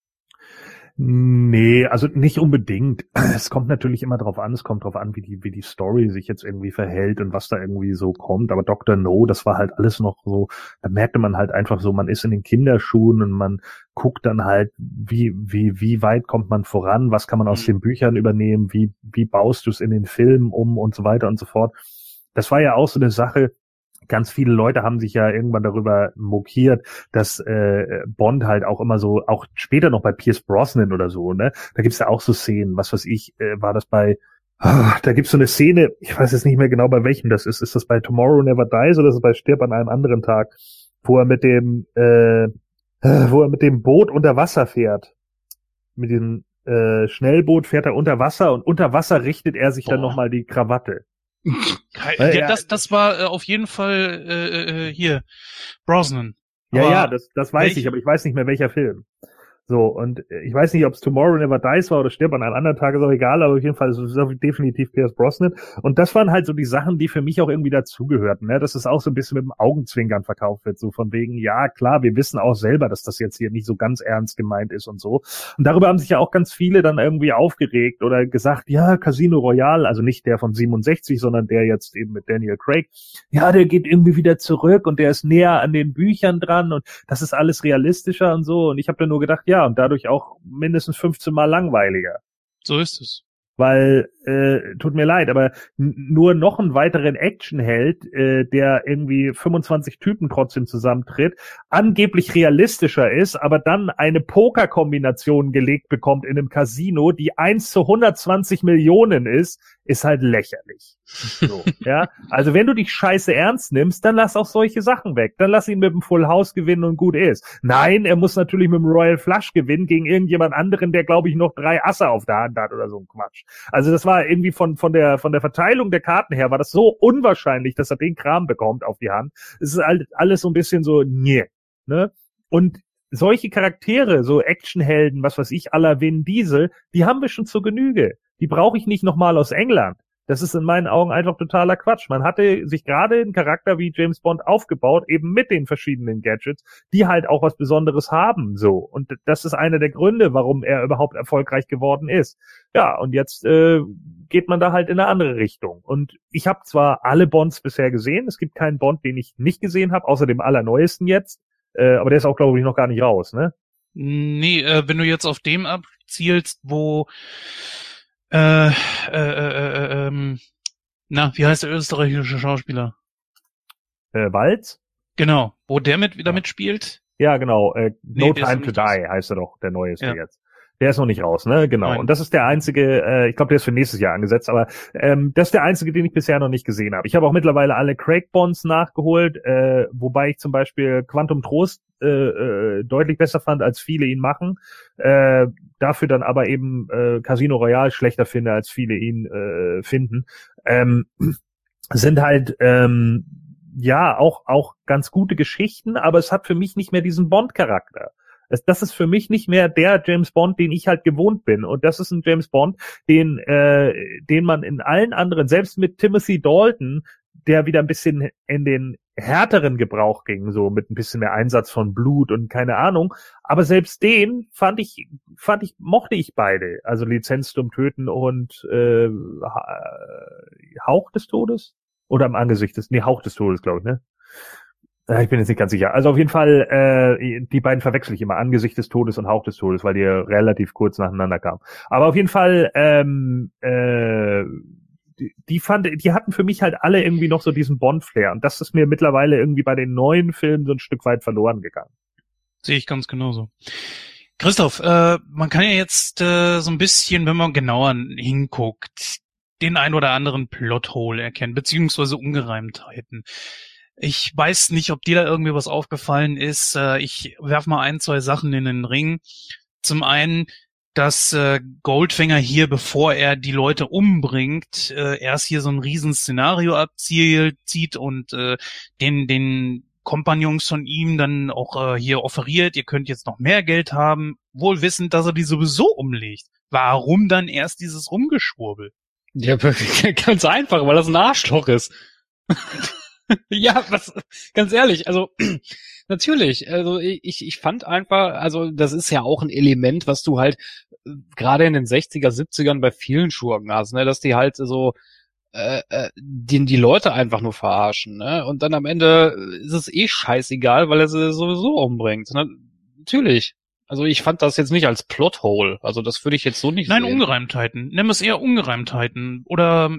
Nee, also nicht unbedingt. *clears throat* Es kommt natürlich immer drauf an, es kommt drauf an, wie die, wie die Story sich jetzt irgendwie verhält und was da irgendwie so kommt. Aber Dr. No, das war halt alles noch so, da merkte man halt einfach so, man ist in den Kinderschuhen und man guckt dann halt, wie, wie, wie weit kommt man voran, was kann man aus mhm. den Büchern übernehmen, wie, wie baust du es in den Filmen um und so weiter und so fort. Das war ja auch so eine Sache, ganz viele Leute haben sich ja irgendwann darüber mokiert, dass äh, Bond halt auch immer so, auch später noch bei Pierce Brosnan oder so, ne? Da gibt's ja auch so Szenen, was weiß ich, äh, war das bei oh, da gibt's so eine Szene, ich weiß jetzt nicht mehr genau bei welchem das ist. Ist das bei Tomorrow Never Dies oder ist es bei Stirb an einem anderen Tag, wo er mit dem, äh, äh wo er mit dem Boot unter Wasser fährt. Mit dem äh, Schnellboot fährt er unter Wasser und unter Wasser richtet er sich Boah. dann nochmal die Krawatte. *laughs* ja, ja, das, das war äh, auf jeden Fall äh, äh, hier Brosnan. Ja, aber ja, das, das weiß ich, aber ich weiß nicht mehr welcher Film. So, und ich weiß nicht, ob es Tomorrow Never Dies war oder Stirb an einem anderen Tag, ist auch egal, aber auf jeden Fall ist es definitiv Pierce Brosnan. Und das waren halt so die Sachen, die für mich auch irgendwie dazugehörten, ne? dass es auch so ein bisschen mit dem Augenzwinkern verkauft wird, so von wegen, ja, klar, wir wissen auch selber, dass das jetzt hier nicht so ganz ernst gemeint ist und so. Und darüber haben sich ja auch ganz viele dann irgendwie aufgeregt oder gesagt, ja, Casino Royale, also nicht der von 67, sondern der jetzt eben mit Daniel Craig, ja, der geht irgendwie wieder zurück und der ist näher an den Büchern dran und das ist alles realistischer und so. Und ich habe dann nur gedacht, ja, ja, und dadurch auch mindestens 15 Mal langweiliger. So ist es weil äh, tut mir leid, aber nur noch einen weiteren Actionheld, äh, der irgendwie 25 Typen trotzdem zusammentritt, angeblich realistischer ist, aber dann eine Pokerkombination gelegt bekommt in einem Casino, die 1 zu 120 Millionen ist, ist halt lächerlich. So, *laughs* ja, also wenn du dich scheiße ernst nimmst, dann lass auch solche Sachen weg. Dann lass ihn mit dem Full House gewinnen und gut ist. Nein, er muss natürlich mit dem Royal Flush gewinnen gegen irgendjemand anderen, der glaube ich noch drei Asse auf der Hand hat oder so ein Quatsch. Also das war irgendwie von, von der, von der Verteilung der Karten her war das so unwahrscheinlich, dass er den Kram bekommt auf die Hand. Es ist halt alles so ein bisschen so, nee, ne? Und solche Charaktere, so Actionhelden, was weiß ich, aller Vin Diesel, die haben wir schon zur Genüge. Die brauche ich nicht nochmal aus England. Das ist in meinen Augen einfach totaler Quatsch. Man hatte sich gerade einen Charakter wie James Bond aufgebaut, eben mit den verschiedenen Gadgets, die halt auch was Besonderes haben, so. Und das ist einer der Gründe, warum er überhaupt erfolgreich geworden ist. Ja, und jetzt äh, geht man da halt in eine andere Richtung. Und ich habe zwar alle Bonds bisher gesehen, es gibt keinen Bond, den ich nicht gesehen habe, außer dem allerneuesten jetzt. Äh, aber der ist auch, glaube ich, noch gar nicht raus, ne? Nee, äh, wenn du jetzt auf dem abzielst, wo äh, äh, äh, äh, ähm, na, wie heißt der österreichische Schauspieler? Äh, Walz? Genau, wo der mit wieder mitspielt? Ja, genau. Äh, no nee, Time to Die heißt er doch, der neueste ja. jetzt. Der ist noch nicht raus, ne? Genau. Nein. Und das ist der einzige, äh, ich glaube, der ist für nächstes Jahr angesetzt, aber ähm, das ist der einzige, den ich bisher noch nicht gesehen habe. Ich habe auch mittlerweile alle Craig Bonds nachgeholt, äh, wobei ich zum Beispiel Quantum Trost äh, äh, deutlich besser fand, als viele ihn machen. Äh, dafür dann aber eben äh, Casino Royale schlechter finde, als viele ihn äh, finden. Ähm, *clears throat* sind halt ähm, ja auch auch ganz gute Geschichten, aber es hat für mich nicht mehr diesen Bond-Charakter. Das, das ist für mich nicht mehr der James Bond, den ich halt gewohnt bin. Und das ist ein James Bond, den, äh, den man in allen anderen, selbst mit Timothy Dalton, der wieder ein bisschen in den härteren Gebrauch ging, so mit ein bisschen mehr Einsatz von Blut und keine Ahnung. Aber selbst den fand ich, fand ich, mochte ich beide. Also Lizenz zum Töten und äh, Hauch des Todes? Oder am Angesicht des, nee, Hauch des Todes, glaube ich, ne? Äh, ich bin jetzt nicht ganz sicher. Also auf jeden Fall, äh, die beiden verwechsel ich immer, Angesicht des Todes und Hauch des Todes, weil die relativ kurz nacheinander kamen. Aber auf jeden Fall, ähm, äh, die, fand, die hatten für mich halt alle irgendwie noch so diesen Bond-Flair. Und das ist mir mittlerweile irgendwie bei den neuen Filmen so ein Stück weit verloren gegangen. Sehe ich ganz genauso. Christoph, äh, man kann ja jetzt äh, so ein bisschen, wenn man genauer hinguckt, den ein oder anderen Plothole erkennen, beziehungsweise Ungereimtheiten. Ich weiß nicht, ob dir da irgendwie was aufgefallen ist. Äh, ich werf mal ein, zwei Sachen in den Ring. Zum einen, dass äh, Goldfinger hier, bevor er die Leute umbringt, äh, erst hier so ein riesen Szenario abzieht und äh, den, den Kompagnons von ihm dann auch äh, hier offeriert, ihr könnt jetzt noch mehr Geld haben, wohl wissend, dass er die sowieso umlegt. Warum dann erst dieses Rumgeschwurbel? Ja, *laughs* ganz einfach, weil das ein Arschloch ist. *laughs* ja, was, ganz ehrlich, also *clears throat* natürlich, also ich, ich fand einfach, also das ist ja auch ein Element, was du halt gerade in den 60er, 70ern bei vielen Schurken hast, ne, dass die halt so äh, äh, die, die Leute einfach nur verarschen, ne? Und dann am Ende ist es eh scheißegal, weil er sie sowieso umbringt. Ne? Natürlich. Also ich fand das jetzt nicht als Plothole. Also das würde ich jetzt so nicht Nein, sehen. Ungereimtheiten. Nimm es eher Ungereimtheiten. Oder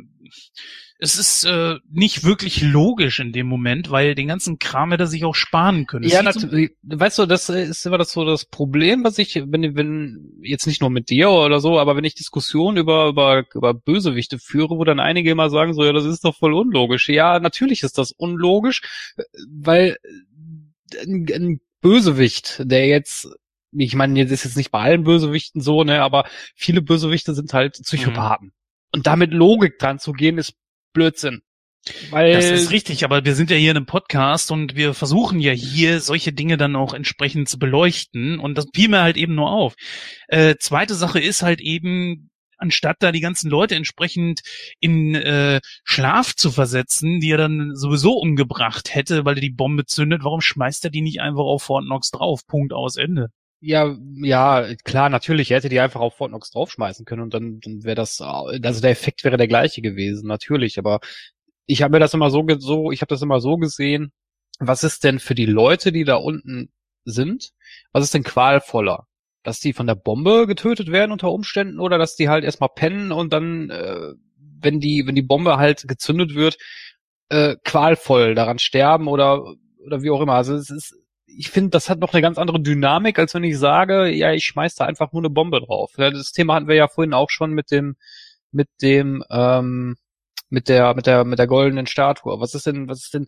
es ist äh, nicht wirklich logisch in dem Moment, weil den ganzen Kram hätte er sich auch sparen können. Ja, natürlich. Weißt du, das ist immer das so das Problem, was ich, wenn, wenn jetzt nicht nur mit dir oder so, aber wenn ich Diskussionen über über über Bösewichte führe, wo dann einige immer sagen so, ja, das ist doch voll unlogisch. Ja, natürlich ist das unlogisch, weil ein, ein Bösewicht, der jetzt ich meine, jetzt ist jetzt nicht bei allen Bösewichten so, ne, aber viele Bösewichte sind halt Psychopathen. Mhm. Und damit Logik dran zu gehen, ist Blödsinn. Weil das ist richtig, aber wir sind ja hier in einem Podcast und wir versuchen ja hier solche Dinge dann auch entsprechend zu beleuchten und das fiel mir halt eben nur auf. Äh, zweite Sache ist halt eben, anstatt da die ganzen Leute entsprechend in äh, Schlaf zu versetzen, die er dann sowieso umgebracht hätte, weil er die Bombe zündet, warum schmeißt er die nicht einfach auf Fort Knox drauf? Punkt aus Ende. Ja, ja, klar, natürlich. Er hätte die einfach auf Fort Knox draufschmeißen können und dann, dann wäre das, also der Effekt wäre der gleiche gewesen, natürlich. Aber ich habe mir das immer so, so ich habe das immer so gesehen. Was ist denn für die Leute, die da unten sind, was ist denn qualvoller? Dass die von der Bombe getötet werden unter Umständen oder dass die halt erstmal pennen und dann, äh, wenn die, wenn die Bombe halt gezündet wird, äh, qualvoll daran sterben oder oder wie auch immer. Also es ist ich finde, das hat noch eine ganz andere Dynamik, als wenn ich sage, ja, ich schmeiß da einfach nur eine Bombe drauf. Das Thema hatten wir ja vorhin auch schon mit dem, mit dem, ähm, mit der, mit der, mit der goldenen Statue. Was ist denn, was ist denn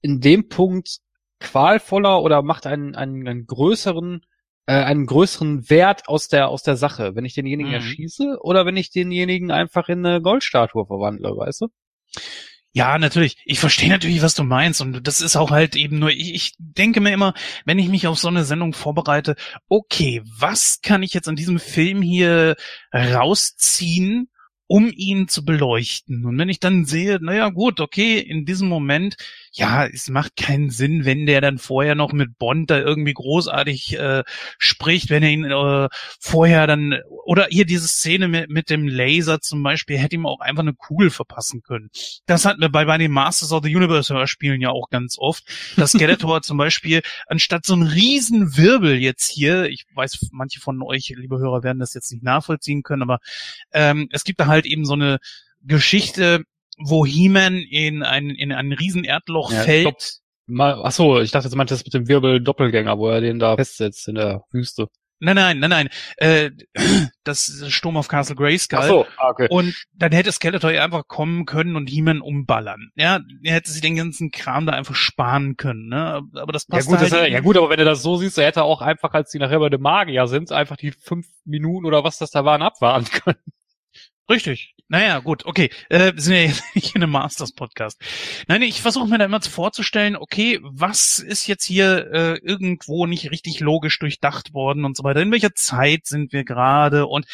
in dem Punkt qualvoller oder macht einen, einen, einen größeren äh, einen größeren Wert aus der aus der Sache, wenn ich denjenigen Mhm. erschieße oder wenn ich denjenigen einfach in eine Goldstatue verwandle, weißt du? Ja, natürlich. Ich verstehe natürlich, was du meinst. Und das ist auch halt eben nur, ich, ich denke mir immer, wenn ich mich auf so eine Sendung vorbereite, okay, was kann ich jetzt an diesem Film hier rausziehen, um ihn zu beleuchten? Und wenn ich dann sehe, naja, gut, okay, in diesem Moment, ja, es macht keinen Sinn, wenn der dann vorher noch mit Bond da irgendwie großartig äh, spricht, wenn er ihn äh, vorher dann, oder hier diese Szene mit, mit dem Laser zum Beispiel, hätte ihm auch einfach eine Kugel verpassen können. Das hatten wir bei, bei den Masters of the Universe Hörspielen ja auch ganz oft. Das *laughs* Skeletor zum Beispiel, anstatt so einen riesen Wirbel jetzt hier, ich weiß, manche von euch, liebe Hörer, werden das jetzt nicht nachvollziehen können, aber ähm, es gibt da halt eben so eine Geschichte, wo He-Man in ein, in ein riesen Erdloch Ja, fällt. glaub, Mal, ach so, ich dachte, du meintest mit dem Wirbel Doppelgänger, wo er den da festsetzt in der Wüste. Nein, nein, nein, nein. Äh, das ist Sturm auf Castle Grayskull. Ach so, ah, okay. Und dann hätte Skeletor ja einfach kommen können und He-Man umballern. Ja, er hätte sich den ganzen Kram da einfach sparen können, ne? Aber das Ja passt gut, halt das, eben- ja gut, aber wenn du das so siehst, er hätte auch einfach, als die nachher bei dem Magier sind, einfach die fünf Minuten oder was das da waren, abwarten *laughs* können. Richtig. Naja, gut, okay. Äh, sind ja jetzt *laughs* nicht in einem Masters-Podcast. Nein, ich versuche mir da immer vorzustellen, okay, was ist jetzt hier äh, irgendwo nicht richtig logisch durchdacht worden und so weiter. In welcher Zeit sind wir gerade? Und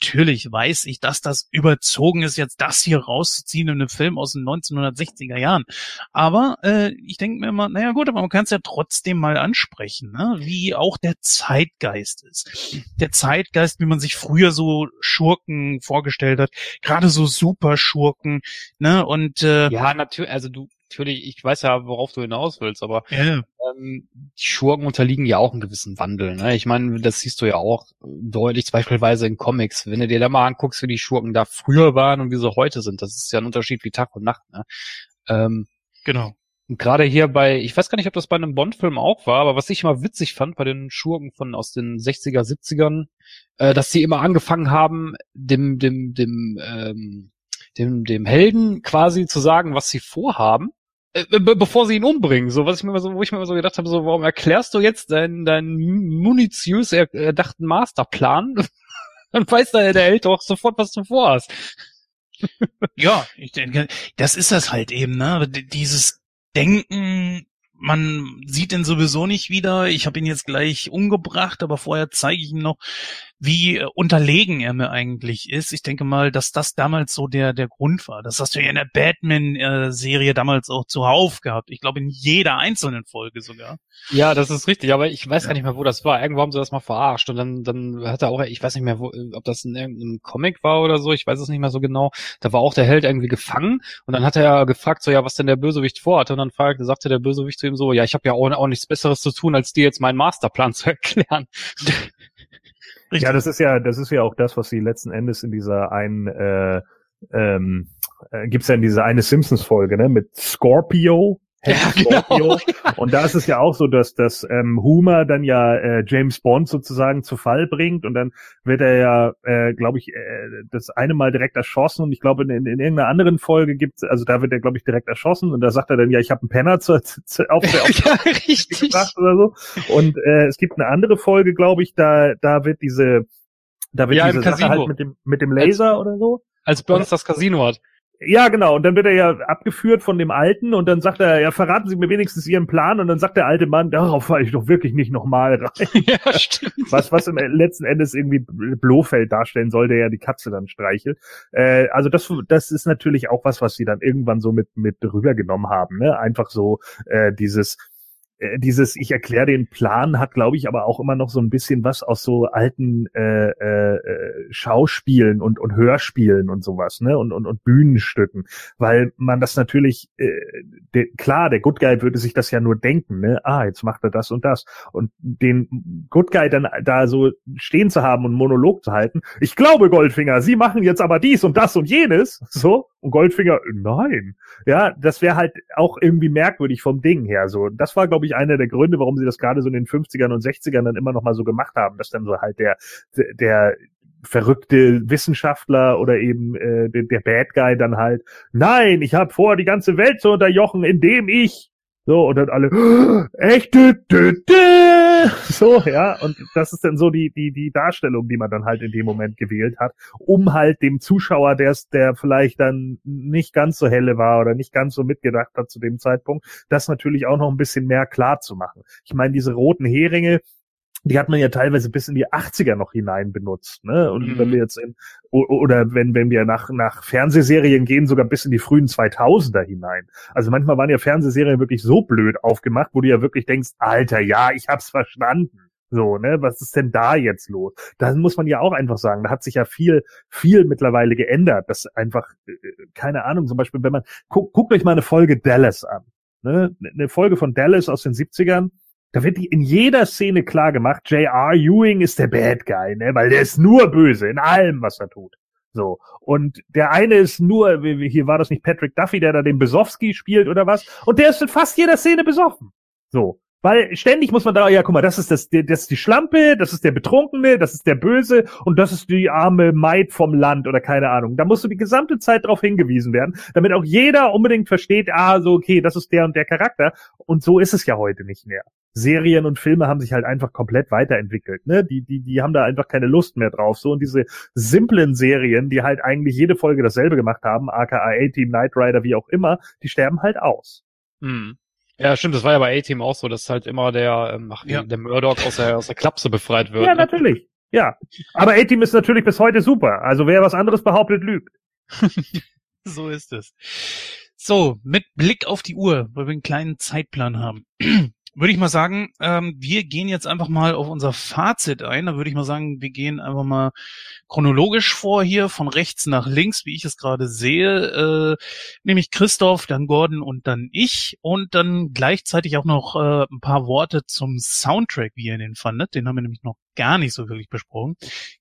natürlich weiß ich, dass das überzogen ist, jetzt das hier rauszuziehen in einem Film aus den 1960er Jahren. Aber äh, ich denke mir immer, naja gut, aber man kann es ja trotzdem mal ansprechen, ne? wie auch der Zeitgeist ist. Der Zeitgeist, wie man sich früher so Schurken vorgestellt hat, gerade so Superschurken, ne? Und äh, Ja, natürlich, also du, natürlich, ich weiß ja, worauf du hinaus willst, aber ja, ähm, die Schurken unterliegen ja auch einem gewissen Wandel. Ne? Ich meine, das siehst du ja auch deutlich, beispielsweise in Comics. Wenn du dir da mal anguckst, wie die Schurken da früher waren und wie sie heute sind, das ist ja ein Unterschied wie Tag und Nacht. Ne? Ähm, genau. und gerade hier bei, ich weiß gar nicht, ob das bei einem Bond-Film auch war, aber was ich immer witzig fand bei den Schurken von aus den 60er, 70ern, äh, dass sie immer angefangen haben, dem, dem, dem, ähm, dem, dem Helden quasi zu sagen, was sie vorhaben, be bevor sie ihn umbringen. So, was ich mir immer so, wo ich mir immer so gedacht habe, so, warum erklärst du jetzt deinen, deinen munitiös er, erdachten Masterplan? *laughs* Dann weiß der, der Held doch sofort, was du vorhast. *laughs* Ja, ich denke, das ist das halt eben, ne? Dieses Denken, man sieht ihn sowieso nicht wieder. Ich habe ihn jetzt gleich umgebracht, aber vorher zeige ich ihm noch, wie äh, unterlegen er mir eigentlich ist. Ich denke mal, dass das damals so der der Grund war. Das hast du ja in der Batman-Serie damals auch zuhauf gehabt. Ich glaube in jeder einzelnen Folge sogar. Ja, das ist richtig, aber ich weiß gar nicht mehr, wo das war. Irgendwo haben sie das mal verarscht und dann, dann hat er auch, ich weiß nicht mehr, wo, ob das in irgendeinem Comic war oder so, ich weiß es nicht mehr so genau. Da war auch der Held irgendwie gefangen und dann hat er ja gefragt, so ja, was denn der Bösewicht vorhatte und dann fragte, sagte der Bösewicht zu ihm so, ja, ich habe ja auch, auch nichts Besseres zu tun, als dir jetzt meinen Masterplan zu *laughs* erklären. Richtig. Ja, das ist ja, das ist ja auch das, was sie letzten Endes in dieser einen, äh, ähm, äh, gibt's ja in dieser eine Simpsons-Folge, ne, mit Scorpio. Ja, genau. *laughs* Und da ist es ja auch so, dass, dass ähm, Homer dann ja äh, James Bond sozusagen zu Fall bringt und dann wird er ja, äh, glaube ich, äh, das eine Mal direkt erschossen und ich glaube in, in, in irgendeiner anderen Folge gibt's, also da wird er, glaube ich, direkt erschossen und da sagt er dann, ja, ich habe einen Penner zu, *laughs* zu, auf, der- *laughs* auf ja, richtig. gebracht oder so. Und äh, es gibt eine andere Folge, glaube ich, da da wird diese da wird Ja, diese Sache halt mit dem mit dem Laser oder so. Als Burns das Casino hat. Ja, genau. Und dann wird er ja abgeführt von dem Alten und dann sagt er, ja, verraten Sie mir wenigstens Ihren Plan. Und dann sagt der alte Mann, darauf falle ich doch wirklich nicht nochmal rein. *laughs* ja, stimmt. Was, was im letzten Endes irgendwie Blofeld darstellen soll, der ja die Katze dann streichelt. Äh, also das, das ist natürlich auch was, was sie dann irgendwann so mit, mit rübergenommen haben. Ne? Einfach so äh, dieses, äh, dieses, ich erkläre den Plan, hat, glaube ich, aber auch immer noch so ein bisschen was aus so alten äh, äh, äh, Schauspielen und, und Hörspielen und sowas, ne? Und, und, und Bühnenstücken. Weil man das natürlich, äh, de, klar, der Good Guy würde sich das ja nur denken, ne? Ah, jetzt macht er das und das. Und den Good Guy dann da so stehen zu haben und Monolog zu halten, ich glaube, Goldfinger, Sie machen jetzt aber dies und das und jenes, so, und Goldfinger, nein. Ja, das wäre halt auch irgendwie merkwürdig vom Ding her, so. Das war, glaube ich, einer der Gründe, warum sie das gerade so in den 50ern und 60ern dann immer noch mal so gemacht haben, dass dann so halt der, der verrückte Wissenschaftler oder eben äh, der, der Bad Guy dann halt, nein, ich habe vor, die ganze Welt zu unterjochen, indem ich So, und dann alle, echt, dü, dü, dü. so, ja, und das ist dann so die, die, die Darstellung, die man dann halt in dem Moment gewählt hat, um halt dem Zuschauer, der der vielleicht dann nicht ganz so helle war oder nicht ganz so mitgedacht hat zu dem Zeitpunkt, das natürlich auch noch ein bisschen mehr klar zu machen. Ich meine, diese roten Heringe, die hat man ja teilweise bis in die 80er noch hinein benutzt, ne? Und mhm. wenn wir jetzt in, oder wenn, wenn wir nach, nach Fernsehserien gehen, sogar bis in die frühen 2000er hinein. Also manchmal waren ja Fernsehserien wirklich so blöd aufgemacht, wo du ja wirklich denkst, Alter, ja, ich hab's verstanden. So, ne, was ist denn da jetzt los? Da muss man ja auch einfach sagen, da hat sich ja viel, viel mittlerweile geändert. Das einfach, äh, keine Ahnung, zum Beispiel, wenn man, guckt, guckt euch mal eine Folge Dallas an. Ne? Eine Folge von Dallas aus den 70ern, da wird in jeder Szene klar gemacht, J.R. Ewing ist der Bad Guy, ne? weil der ist nur böse in allem, was er tut. So. Und der eine ist nur, hier war das nicht Patrick Duffy, der da den Besowski spielt oder was? Und der ist in fast jeder Szene besoffen. So. Weil ständig muss man da, ja, guck mal, das ist das, das ist die Schlampe, das ist der Betrunkene, das ist der Böse und das ist die arme Maid vom Land oder keine Ahnung. Da musst du die gesamte Zeit darauf hingewiesen werden, damit auch jeder unbedingt versteht, ah, so, okay, das ist der und der Charakter. Und so ist es ja heute nicht mehr. Serien und Filme haben sich halt einfach komplett weiterentwickelt, ne? Die, die, die haben da einfach keine Lust mehr drauf. So und diese simplen Serien, die halt eigentlich jede Folge dasselbe gemacht haben, aka A-Team, Knight Rider, wie auch immer, die sterben halt aus. Hm. Ja, stimmt, das war ja bei A-Team auch so, dass halt immer der, ähm, ach, ja. der Murdoch aus der, aus der Klapse befreit wird. Ja, ne? natürlich. Ja. Aber A-Team ist natürlich bis heute super. Also wer was anderes behauptet, lügt. *laughs* so ist es. So, mit Blick auf die Uhr, weil wir einen kleinen Zeitplan haben würde ich mal sagen, ähm, wir gehen jetzt einfach mal auf unser Fazit ein. Da würde ich mal sagen, wir gehen einfach mal chronologisch vor hier, von rechts nach links, wie ich es gerade sehe. Äh, nämlich Christoph, dann Gordon und dann ich. Und dann gleichzeitig auch noch äh, ein paar Worte zum Soundtrack, wie ihr den fandet. Den haben wir nämlich noch gar nicht so wirklich besprochen.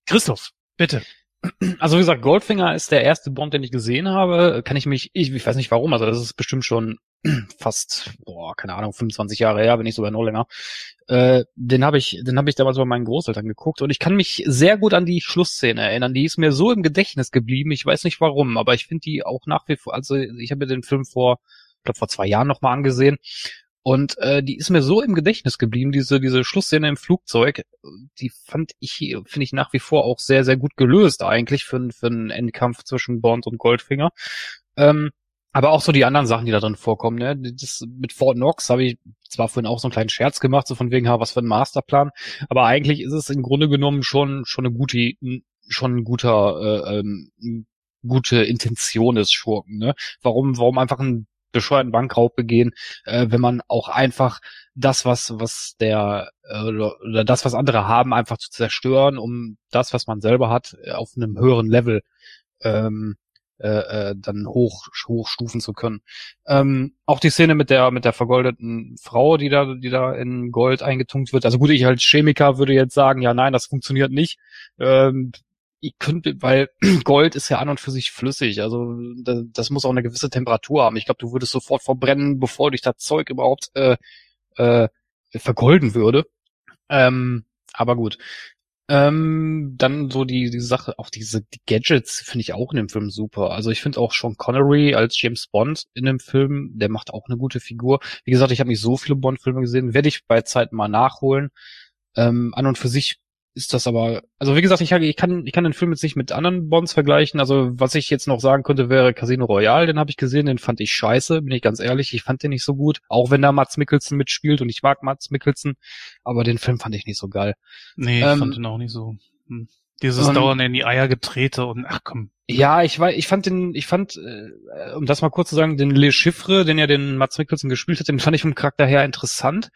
Christoph, bitte. Also wie gesagt, Goldfinger ist der erste Bond, den ich gesehen habe. Kann ich mich, ich, ich weiß nicht warum, also das ist bestimmt schon *clears throat* fast, boah, keine Ahnung, 25 Jahre her, wenn nicht sogar noch länger. Äh, den habe ich, den habe ich damals bei meinen Großeltern geguckt und ich kann mich sehr gut an die Schlussszene erinnern. Die ist mir so im Gedächtnis geblieben. Ich weiß nicht warum, aber ich finde die auch nach wie vor. Also ich habe mir den Film vor, ich glaube vor zwei Jahren noch mal angesehen und äh, die ist mir so im Gedächtnis geblieben, diese, diese Schlussszene im Flugzeug, die fand ich, finde ich nach wie vor auch sehr, sehr gut gelöst eigentlich für, für einen Endkampf zwischen Bond und Goldfinger. Ähm, aber auch so die anderen Sachen, die da drin vorkommen, ne? Das mit Fort Knox habe ich zwar vorhin auch so einen kleinen Scherz gemacht, so von wegen, ha, was für ein Masterplan, aber eigentlich ist es im Grunde genommen schon schon eine gute, schon ein guter, äh, ähm, gute Intention des Schurken, ne? Warum, warum einfach ein bescheuerten Bankraub begehen, äh, wenn man auch einfach das, was, was der äh, oder das, was andere haben, einfach zu zerstören, um das, was man selber hat, auf einem höheren Level ähm, äh, äh, dann hoch hochstufen zu können. Ähm, auch die Szene mit der mit der vergoldeten Frau, die da die da in Gold eingetunkt wird. Also gut, ich als Chemiker würde jetzt sagen, ja nein, das funktioniert nicht. Ähm, ich könnte, weil *clears throat* Gold ist ja an und für sich flüssig, also das, das muss auch eine gewisse Temperatur haben. Ich glaube, du würdest sofort verbrennen, bevor dich das Zeug überhaupt äh, äh, vergolden würde. Ähm, aber gut. Ähm, dann so die, die Sache, auch diese die Gadgets finde ich auch in dem Film super. Also ich finde auch Sean Connery als James Bond in dem Film, der macht auch eine gute Figur. Wie gesagt, ich habe nicht so viele Bond-Filme gesehen, werde ich bei Zeit mal nachholen. Ähm, an und für sich ist das aber, also wie gesagt, ich, ich kann, ich kann den Film jetzt nicht mit anderen Bonds vergleichen. Also was ich jetzt noch sagen könnte, wäre Casino Royale, den habe ich gesehen, den fand ich scheiße, bin ich ganz ehrlich. Ich fand den nicht so gut, auch wenn da Mats Mikkelsen mitspielt und ich mag Mats Mikkelsen, aber den Film fand ich nicht so geil. Nee, ich ähm, fand den auch nicht so. Hm. Dieses dauernd in die Eier getrete und ach komm. Ja, ich war, ich fand den, ich fand, äh, um das mal kurz zu sagen, den Le Chiffre, den ja den Mats Mikkelsen gespielt hat, den fand ich vom Charakter her interessant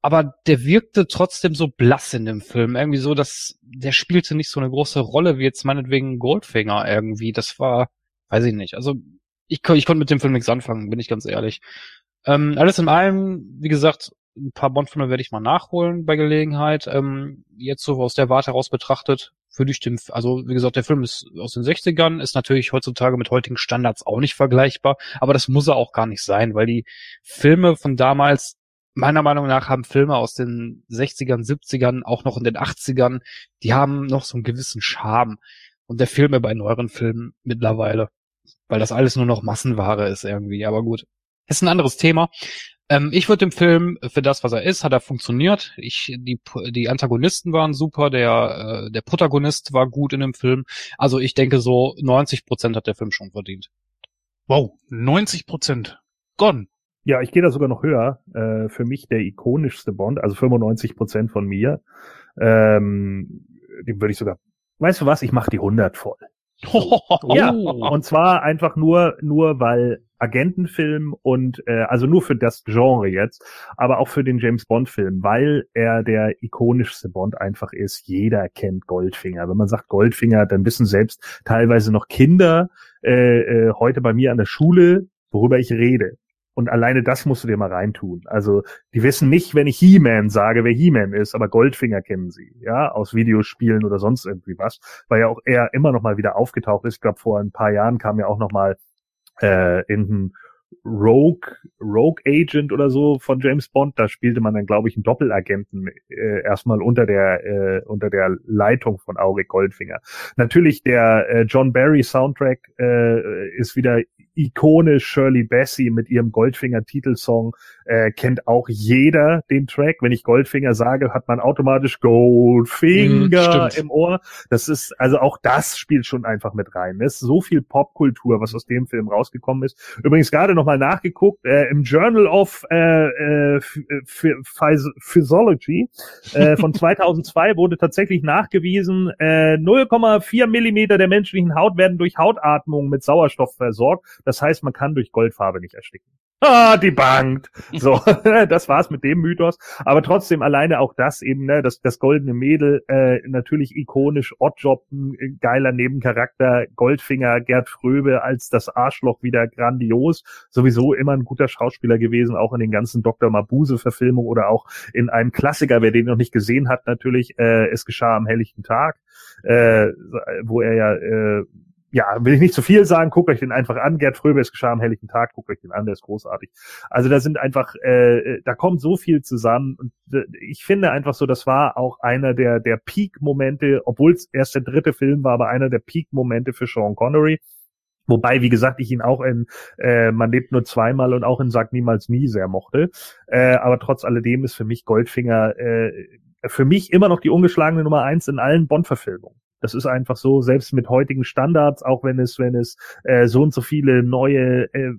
aber der wirkte trotzdem so blass in dem Film. Irgendwie so, dass der spielte nicht so eine große Rolle wie jetzt meinetwegen Goldfinger irgendwie. Das war, weiß ich nicht. Also ich, ich konnte mit dem Film nichts anfangen, bin ich ganz ehrlich. Ähm, alles in allem, wie gesagt, ein paar Bond-Filme werde ich mal nachholen bei Gelegenheit. Ähm, jetzt so aus der Warte heraus betrachtet, würde ich den, also wie gesagt, der Film ist aus den 60ern, ist natürlich heutzutage mit heutigen Standards auch nicht vergleichbar, aber das muss er auch gar nicht sein, weil die Filme von damals meiner Meinung nach haben Filme aus den 60ern, 70ern, auch noch in den 80ern, die haben noch so einen gewissen Charme. Und der Film bei neueren Filmen mittlerweile. Weil das alles nur noch Massenware ist irgendwie. Aber gut. Ist ein anderes Thema. Ähm, ich würde dem Film für das, was er ist, hat er funktioniert. Ich, die, die Antagonisten waren super, der, äh, der Protagonist war gut in dem Film. Also ich denke so 90 Prozent hat der Film schon verdient. Wow, 90 Prozent. Gone. Ja, ich gehe da sogar noch höher. Äh, für mich der ikonischste Bond, also 95 Prozent von mir. Ähm, dem würde ich sogar, weißt du was, ich mache die 100 voll. *laughs* Oh. Ja, und zwar einfach nur, nur weil Agentenfilm und äh, also nur für das Genre jetzt, aber auch für den James Bond Film, weil er der ikonischste Bond einfach ist. Jeder kennt Goldfinger. Wenn man sagt Goldfinger, dann wissen selbst teilweise noch Kinder äh, äh, heute bei mir an der Schule, worüber ich rede. Und alleine das musst du dir mal reintun. Also, die wissen nicht, wenn ich He-Man sage, wer He-Man ist, aber Goldfinger kennen sie, ja, aus Videospielen oder sonst irgendwie was, weil ja auch er immer noch mal wieder aufgetaucht ist. Ich glaube, vor ein paar Jahren kam ja auch noch mal äh, in Rogue, Rogue Agent oder so von James Bond. Da spielte man dann, glaube ich, einen Doppelagenten äh, erstmal unter der äh, unter der Leitung von Auric Goldfinger. Natürlich der äh, John Barry Soundtrack äh, ist wieder ikonisch. Shirley Bassey mit ihrem Goldfinger-Titelsong äh, kennt auch jeder den Track. Wenn ich Goldfinger sage, hat man automatisch Goldfinger mm, im Ohr. Das ist also auch das spielt schon einfach mit rein. Es ist so viel Popkultur, was aus dem Film rausgekommen ist. Übrigens gerade nochmal nachgeguckt, äh, im Journal of äh, äh, Physiology äh, von *laughs* 2002 wurde tatsächlich nachgewiesen, äh, 0,4 Millimeter der menschlichen Haut werden durch Hautatmung mit Sauerstoff versorgt. Das heißt, man kann durch Goldfarbe nicht ersticken. Ah, die Bank. *laughs* So, *laughs* das war's mit dem Mythos. Aber trotzdem alleine auch das eben, ne, das, das goldene Mädel, äh, natürlich ikonisch, Oddjob, ein geiler Nebencharakter, Goldfinger, Gerd Fröbe als das Arschloch wieder grandios. Sowieso immer ein guter Schauspieler gewesen, auch in den ganzen Dr. Mabuse-Verfilmungen oder auch in einem Klassiker, wer den noch nicht gesehen hat, natürlich, äh, es geschah am helllichten Tag, äh, wo er ja äh, ja, will ich nicht zu viel sagen, guckt euch den einfach an. Gerd Fröbe ist geschah am helllichen Tag, guckt euch den an, der ist großartig. Also da sind einfach, äh, da kommt so viel zusammen und äh, ich finde einfach so, das war auch einer der, der Peak-Momente, obwohl es erst der dritte Film war, aber einer der Peak-Momente für Sean Connery. Wobei, wie gesagt, ich ihn auch in äh, Man lebt nur zweimal und auch in Sag niemals nie sehr mochte. Äh, aber trotz alledem ist für mich Goldfinger äh, für mich immer noch die ungeschlagene Nummer eins in allen Bond-Verfilmungen. Das ist einfach so, selbst mit heutigen Standards, auch wenn es, wenn es äh, so und so viele neue äh,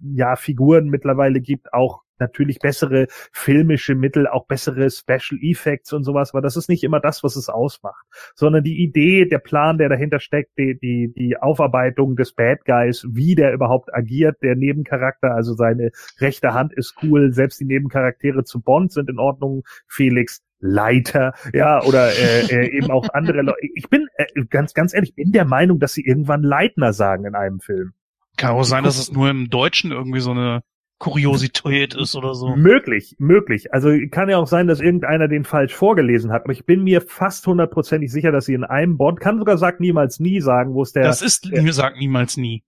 ja, Figuren mittlerweile gibt, auch natürlich bessere filmische Mittel, auch bessere Special Effects und sowas, aber das ist nicht immer das, was es ausmacht, sondern die Idee, der Plan, der dahinter steckt, die, die, die Aufarbeitung des Bad Guys, wie der überhaupt agiert, der Nebencharakter, also seine rechte Hand ist cool, selbst die Nebencharaktere zu Bond sind in Ordnung, Felix, Leiter, ja, oder äh, äh, eben auch andere Leute. Ich bin äh, ganz, ganz ehrlich, bin der Meinung, dass sie irgendwann Leitner sagen in einem Film. Kann auch sein, dass es nur im Deutschen irgendwie so eine Kuriosität ist oder so. Möglich, möglich. Also kann ja auch sein, dass irgendeiner den falsch vorgelesen hat, aber ich bin mir fast hundertprozentig sicher, dass sie in einem Bond, kann sogar sagt niemals nie sagen, wo es der. Das ist der, sagt niemals nie.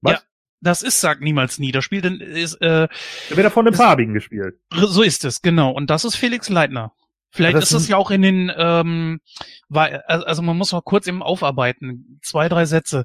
Was? Ja, das ist sagt niemals nie. Da spielt ist, äh, da wird er von einem Farbigen gespielt. So ist es, genau. Und das ist Felix Leitner. Vielleicht ist es ja auch in den, ähm, weil, also man muss mal kurz eben aufarbeiten. Zwei, drei Sätze.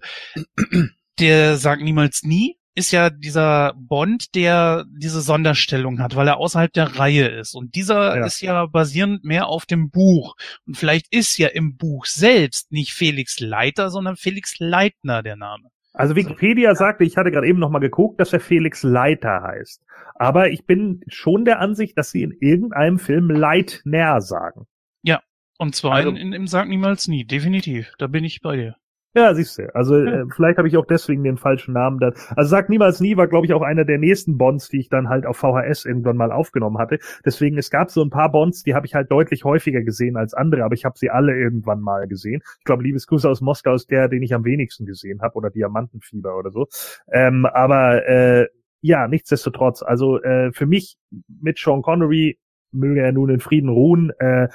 Der sagt niemals nie, ist ja dieser Bond, der diese Sonderstellung hat, weil er außerhalb der Reihe ist. Und dieser ja. ist ja basierend mehr auf dem Buch. Und vielleicht ist ja im Buch selbst nicht Felix Leiter, sondern Felix Leitner der Name. Also Wikipedia sagte, ich hatte gerade eben noch mal geguckt, dass er Felix Leiter heißt. Aber ich bin schon der Ansicht, dass sie in irgendeinem Film Leitner sagen. Ja, und zwar also, in, in, im Sag niemals nie, definitiv. Da bin ich bei dir. Ja, siehst du. Also ja. äh, vielleicht habe ich auch deswegen den falschen Namen da. Also sag niemals nie war, glaube ich, auch einer der nächsten Bonds, die ich dann halt auf VHS irgendwann mal aufgenommen hatte. Deswegen es gab so ein paar Bonds, die habe ich halt deutlich häufiger gesehen als andere, aber ich habe sie alle irgendwann mal gesehen. Ich glaube, Liebesgrüße aus Moskau ist der, den ich am wenigsten gesehen habe oder Diamantenfieber oder so. Ähm, aber äh, ja, nichtsdestotrotz. Also äh, für mich mit Sean Connery möge er nun in Frieden ruhen. Äh,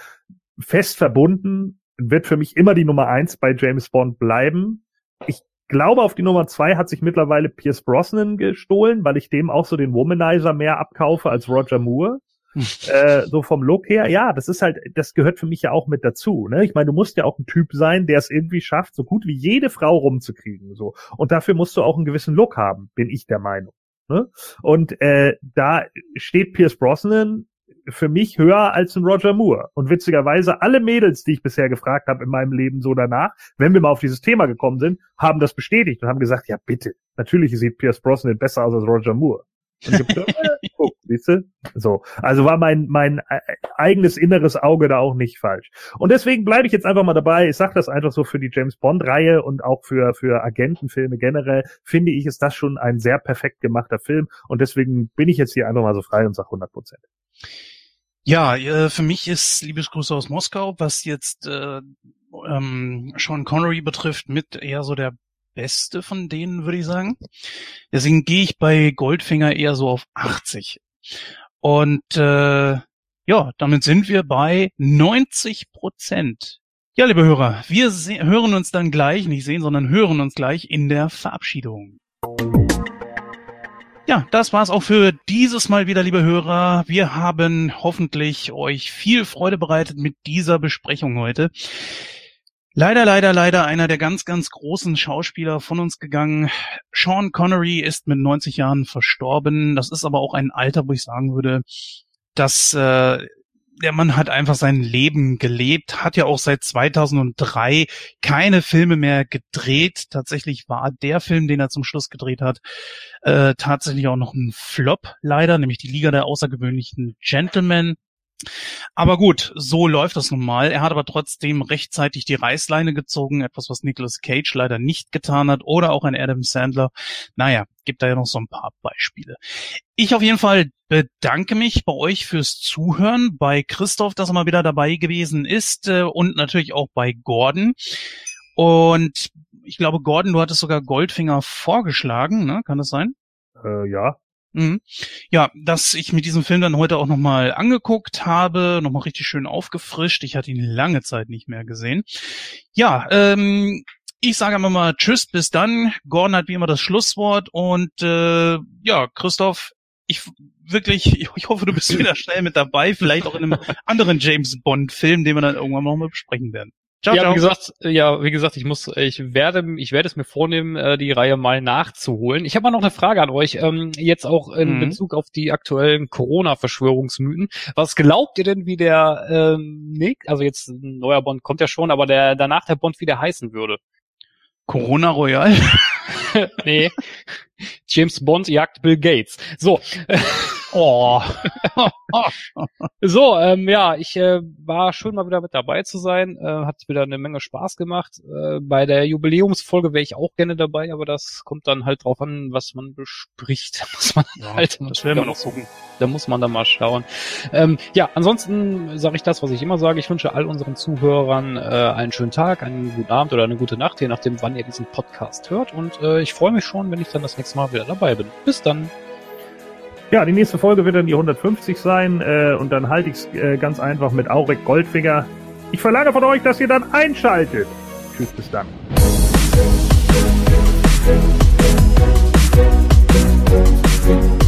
fest verbunden wird für mich immer die Nummer eins bei James Bond bleiben. Ich glaube, auf die Nummer zwei hat sich mittlerweile Pierce Brosnan gestohlen, weil ich dem auch so den Womanizer mehr abkaufe als Roger Moore. äh, so vom Look her, ja, das ist halt, das gehört für mich ja auch mit dazu. Ne? Ich meine, du musst ja auch ein Typ sein, der es irgendwie schafft, so gut wie jede Frau rumzukriegen. So. Und dafür musst du auch einen gewissen Look haben, bin ich der Meinung. Ne? Und äh, da steht Pierce Brosnan für mich höher als ein Roger Moore. Und witzigerweise, alle Mädels, die ich bisher gefragt habe in meinem Leben so danach, wenn wir mal auf dieses Thema gekommen sind, haben das bestätigt und haben gesagt, ja bitte, natürlich sieht Pierce Brosnan besser aus als Roger Moore. *laughs* Äh, guck, siehst du? So. Also war mein, mein äh, eigenes inneres Auge da auch nicht falsch. Und deswegen bleibe ich jetzt einfach mal dabei. Ich sage das einfach so für die James Bond-Reihe und auch für, für Agentenfilme generell, finde ich, ist das schon ein sehr perfekt gemachter Film. Und deswegen bin ich jetzt hier einfach mal so frei und sage 100 Prozent. Ja, äh, für mich ist Liebesgrüße aus Moskau, was jetzt äh, ähm, Sean Connery betrifft, mit eher so der beste von denen, würde ich sagen. Deswegen gehe ich bei Goldfinger eher so auf 80. Und äh, ja, damit sind wir bei 90 Prozent. Ja, liebe Hörer, wir hören uns dann gleich, nicht sehen, sondern hören uns gleich in der Verabschiedung. Ja, das war's auch für dieses Mal wieder, liebe Hörer. Wir haben hoffentlich euch viel Freude bereitet mit dieser Besprechung heute. Leider, leider, leider einer der ganz, ganz großen Schauspieler von uns gegangen. Sean Connery ist mit 90 Jahren verstorben. Das ist aber auch ein Alter, wo ich sagen würde, dass äh, der Mann hat einfach sein Leben gelebt, hat ja auch seit 2003 keine Filme mehr gedreht. Tatsächlich war der Film, den er zum Schluss gedreht hat, äh, tatsächlich auch noch ein Flop, leider, nämlich die Liga der außergewöhnlichen Gentlemen. Aber gut, so läuft das nun mal. Er hat aber trotzdem rechtzeitig die Reißleine gezogen, etwas, was Nicolas Cage leider nicht getan hat oder auch ein Adam Sandler. Naja, gibt da ja noch so ein paar Beispiele. Ich auf jeden Fall bedanke mich bei euch fürs Zuhören, bei Christoph, dass er mal wieder dabei gewesen ist äh, und natürlich auch bei Gordon. Und ich glaube, Gordon, du hattest sogar Goldfinger vorgeschlagen, ne? Kann das sein? Äh, ja. Mhm. Ja, dass ich mir diesen Film dann heute auch nochmal angeguckt habe, nochmal richtig schön aufgefrischt. Ich hatte ihn lange Zeit nicht mehr gesehen. Ja, ähm, ich sage einmal mal Tschüss, bis dann. Gordon hat wie immer das Schlusswort und äh, ja, Christoph, ich wirklich, *laughs* ich hoffe, du bist wieder schnell mit dabei, vielleicht auch in einem anderen James Bond Film, den wir dann irgendwann nochmal besprechen werden. Ciao, ja, ciao. wie gesagt, ja, wie gesagt, ich muss, ich werde, ich werde es mir vornehmen, äh, die Reihe mal nachzuholen. Ich habe mal noch eine Frage an euch, ähm, jetzt auch in mhm. Bezug auf die aktuellen Corona-Verschwörungsmythen. Was glaubt ihr denn, wie der ähm, Nick, also jetzt ein neuer Bond kommt ja schon, aber der danach der Bond wieder heißen würde? Corona Royal? *laughs* nee. James Bond jagt Bill Gates. So. *laughs* Oh. *laughs* so, ähm, ja, ich äh, war schön mal wieder mit dabei zu sein. Äh, hat wieder eine Menge Spaß gemacht. Äh, bei der Jubiläumsfolge wäre ich auch gerne dabei, aber das kommt dann halt drauf an, was man bespricht. *laughs* muss man ja, halt das werden wir noch gucken. Da muss man dann mal schauen. Ähm, ja, ansonsten sage ich das, was ich immer sage. Ich wünsche all unseren Zuhörern äh, einen schönen Tag, einen guten Abend oder eine gute Nacht, je nachdem, wann ihr diesen Podcast hört. Und äh, ich freue mich schon, wenn ich dann das nächste Mal wieder dabei bin. Bis dann. Ja, die nächste Folge wird dann die 150 sein äh, und dann halte ich es äh, ganz einfach mit Aurek Goldfinger. Ich verlange von euch, dass ihr dann einschaltet. Tschüss, bis dann. Thank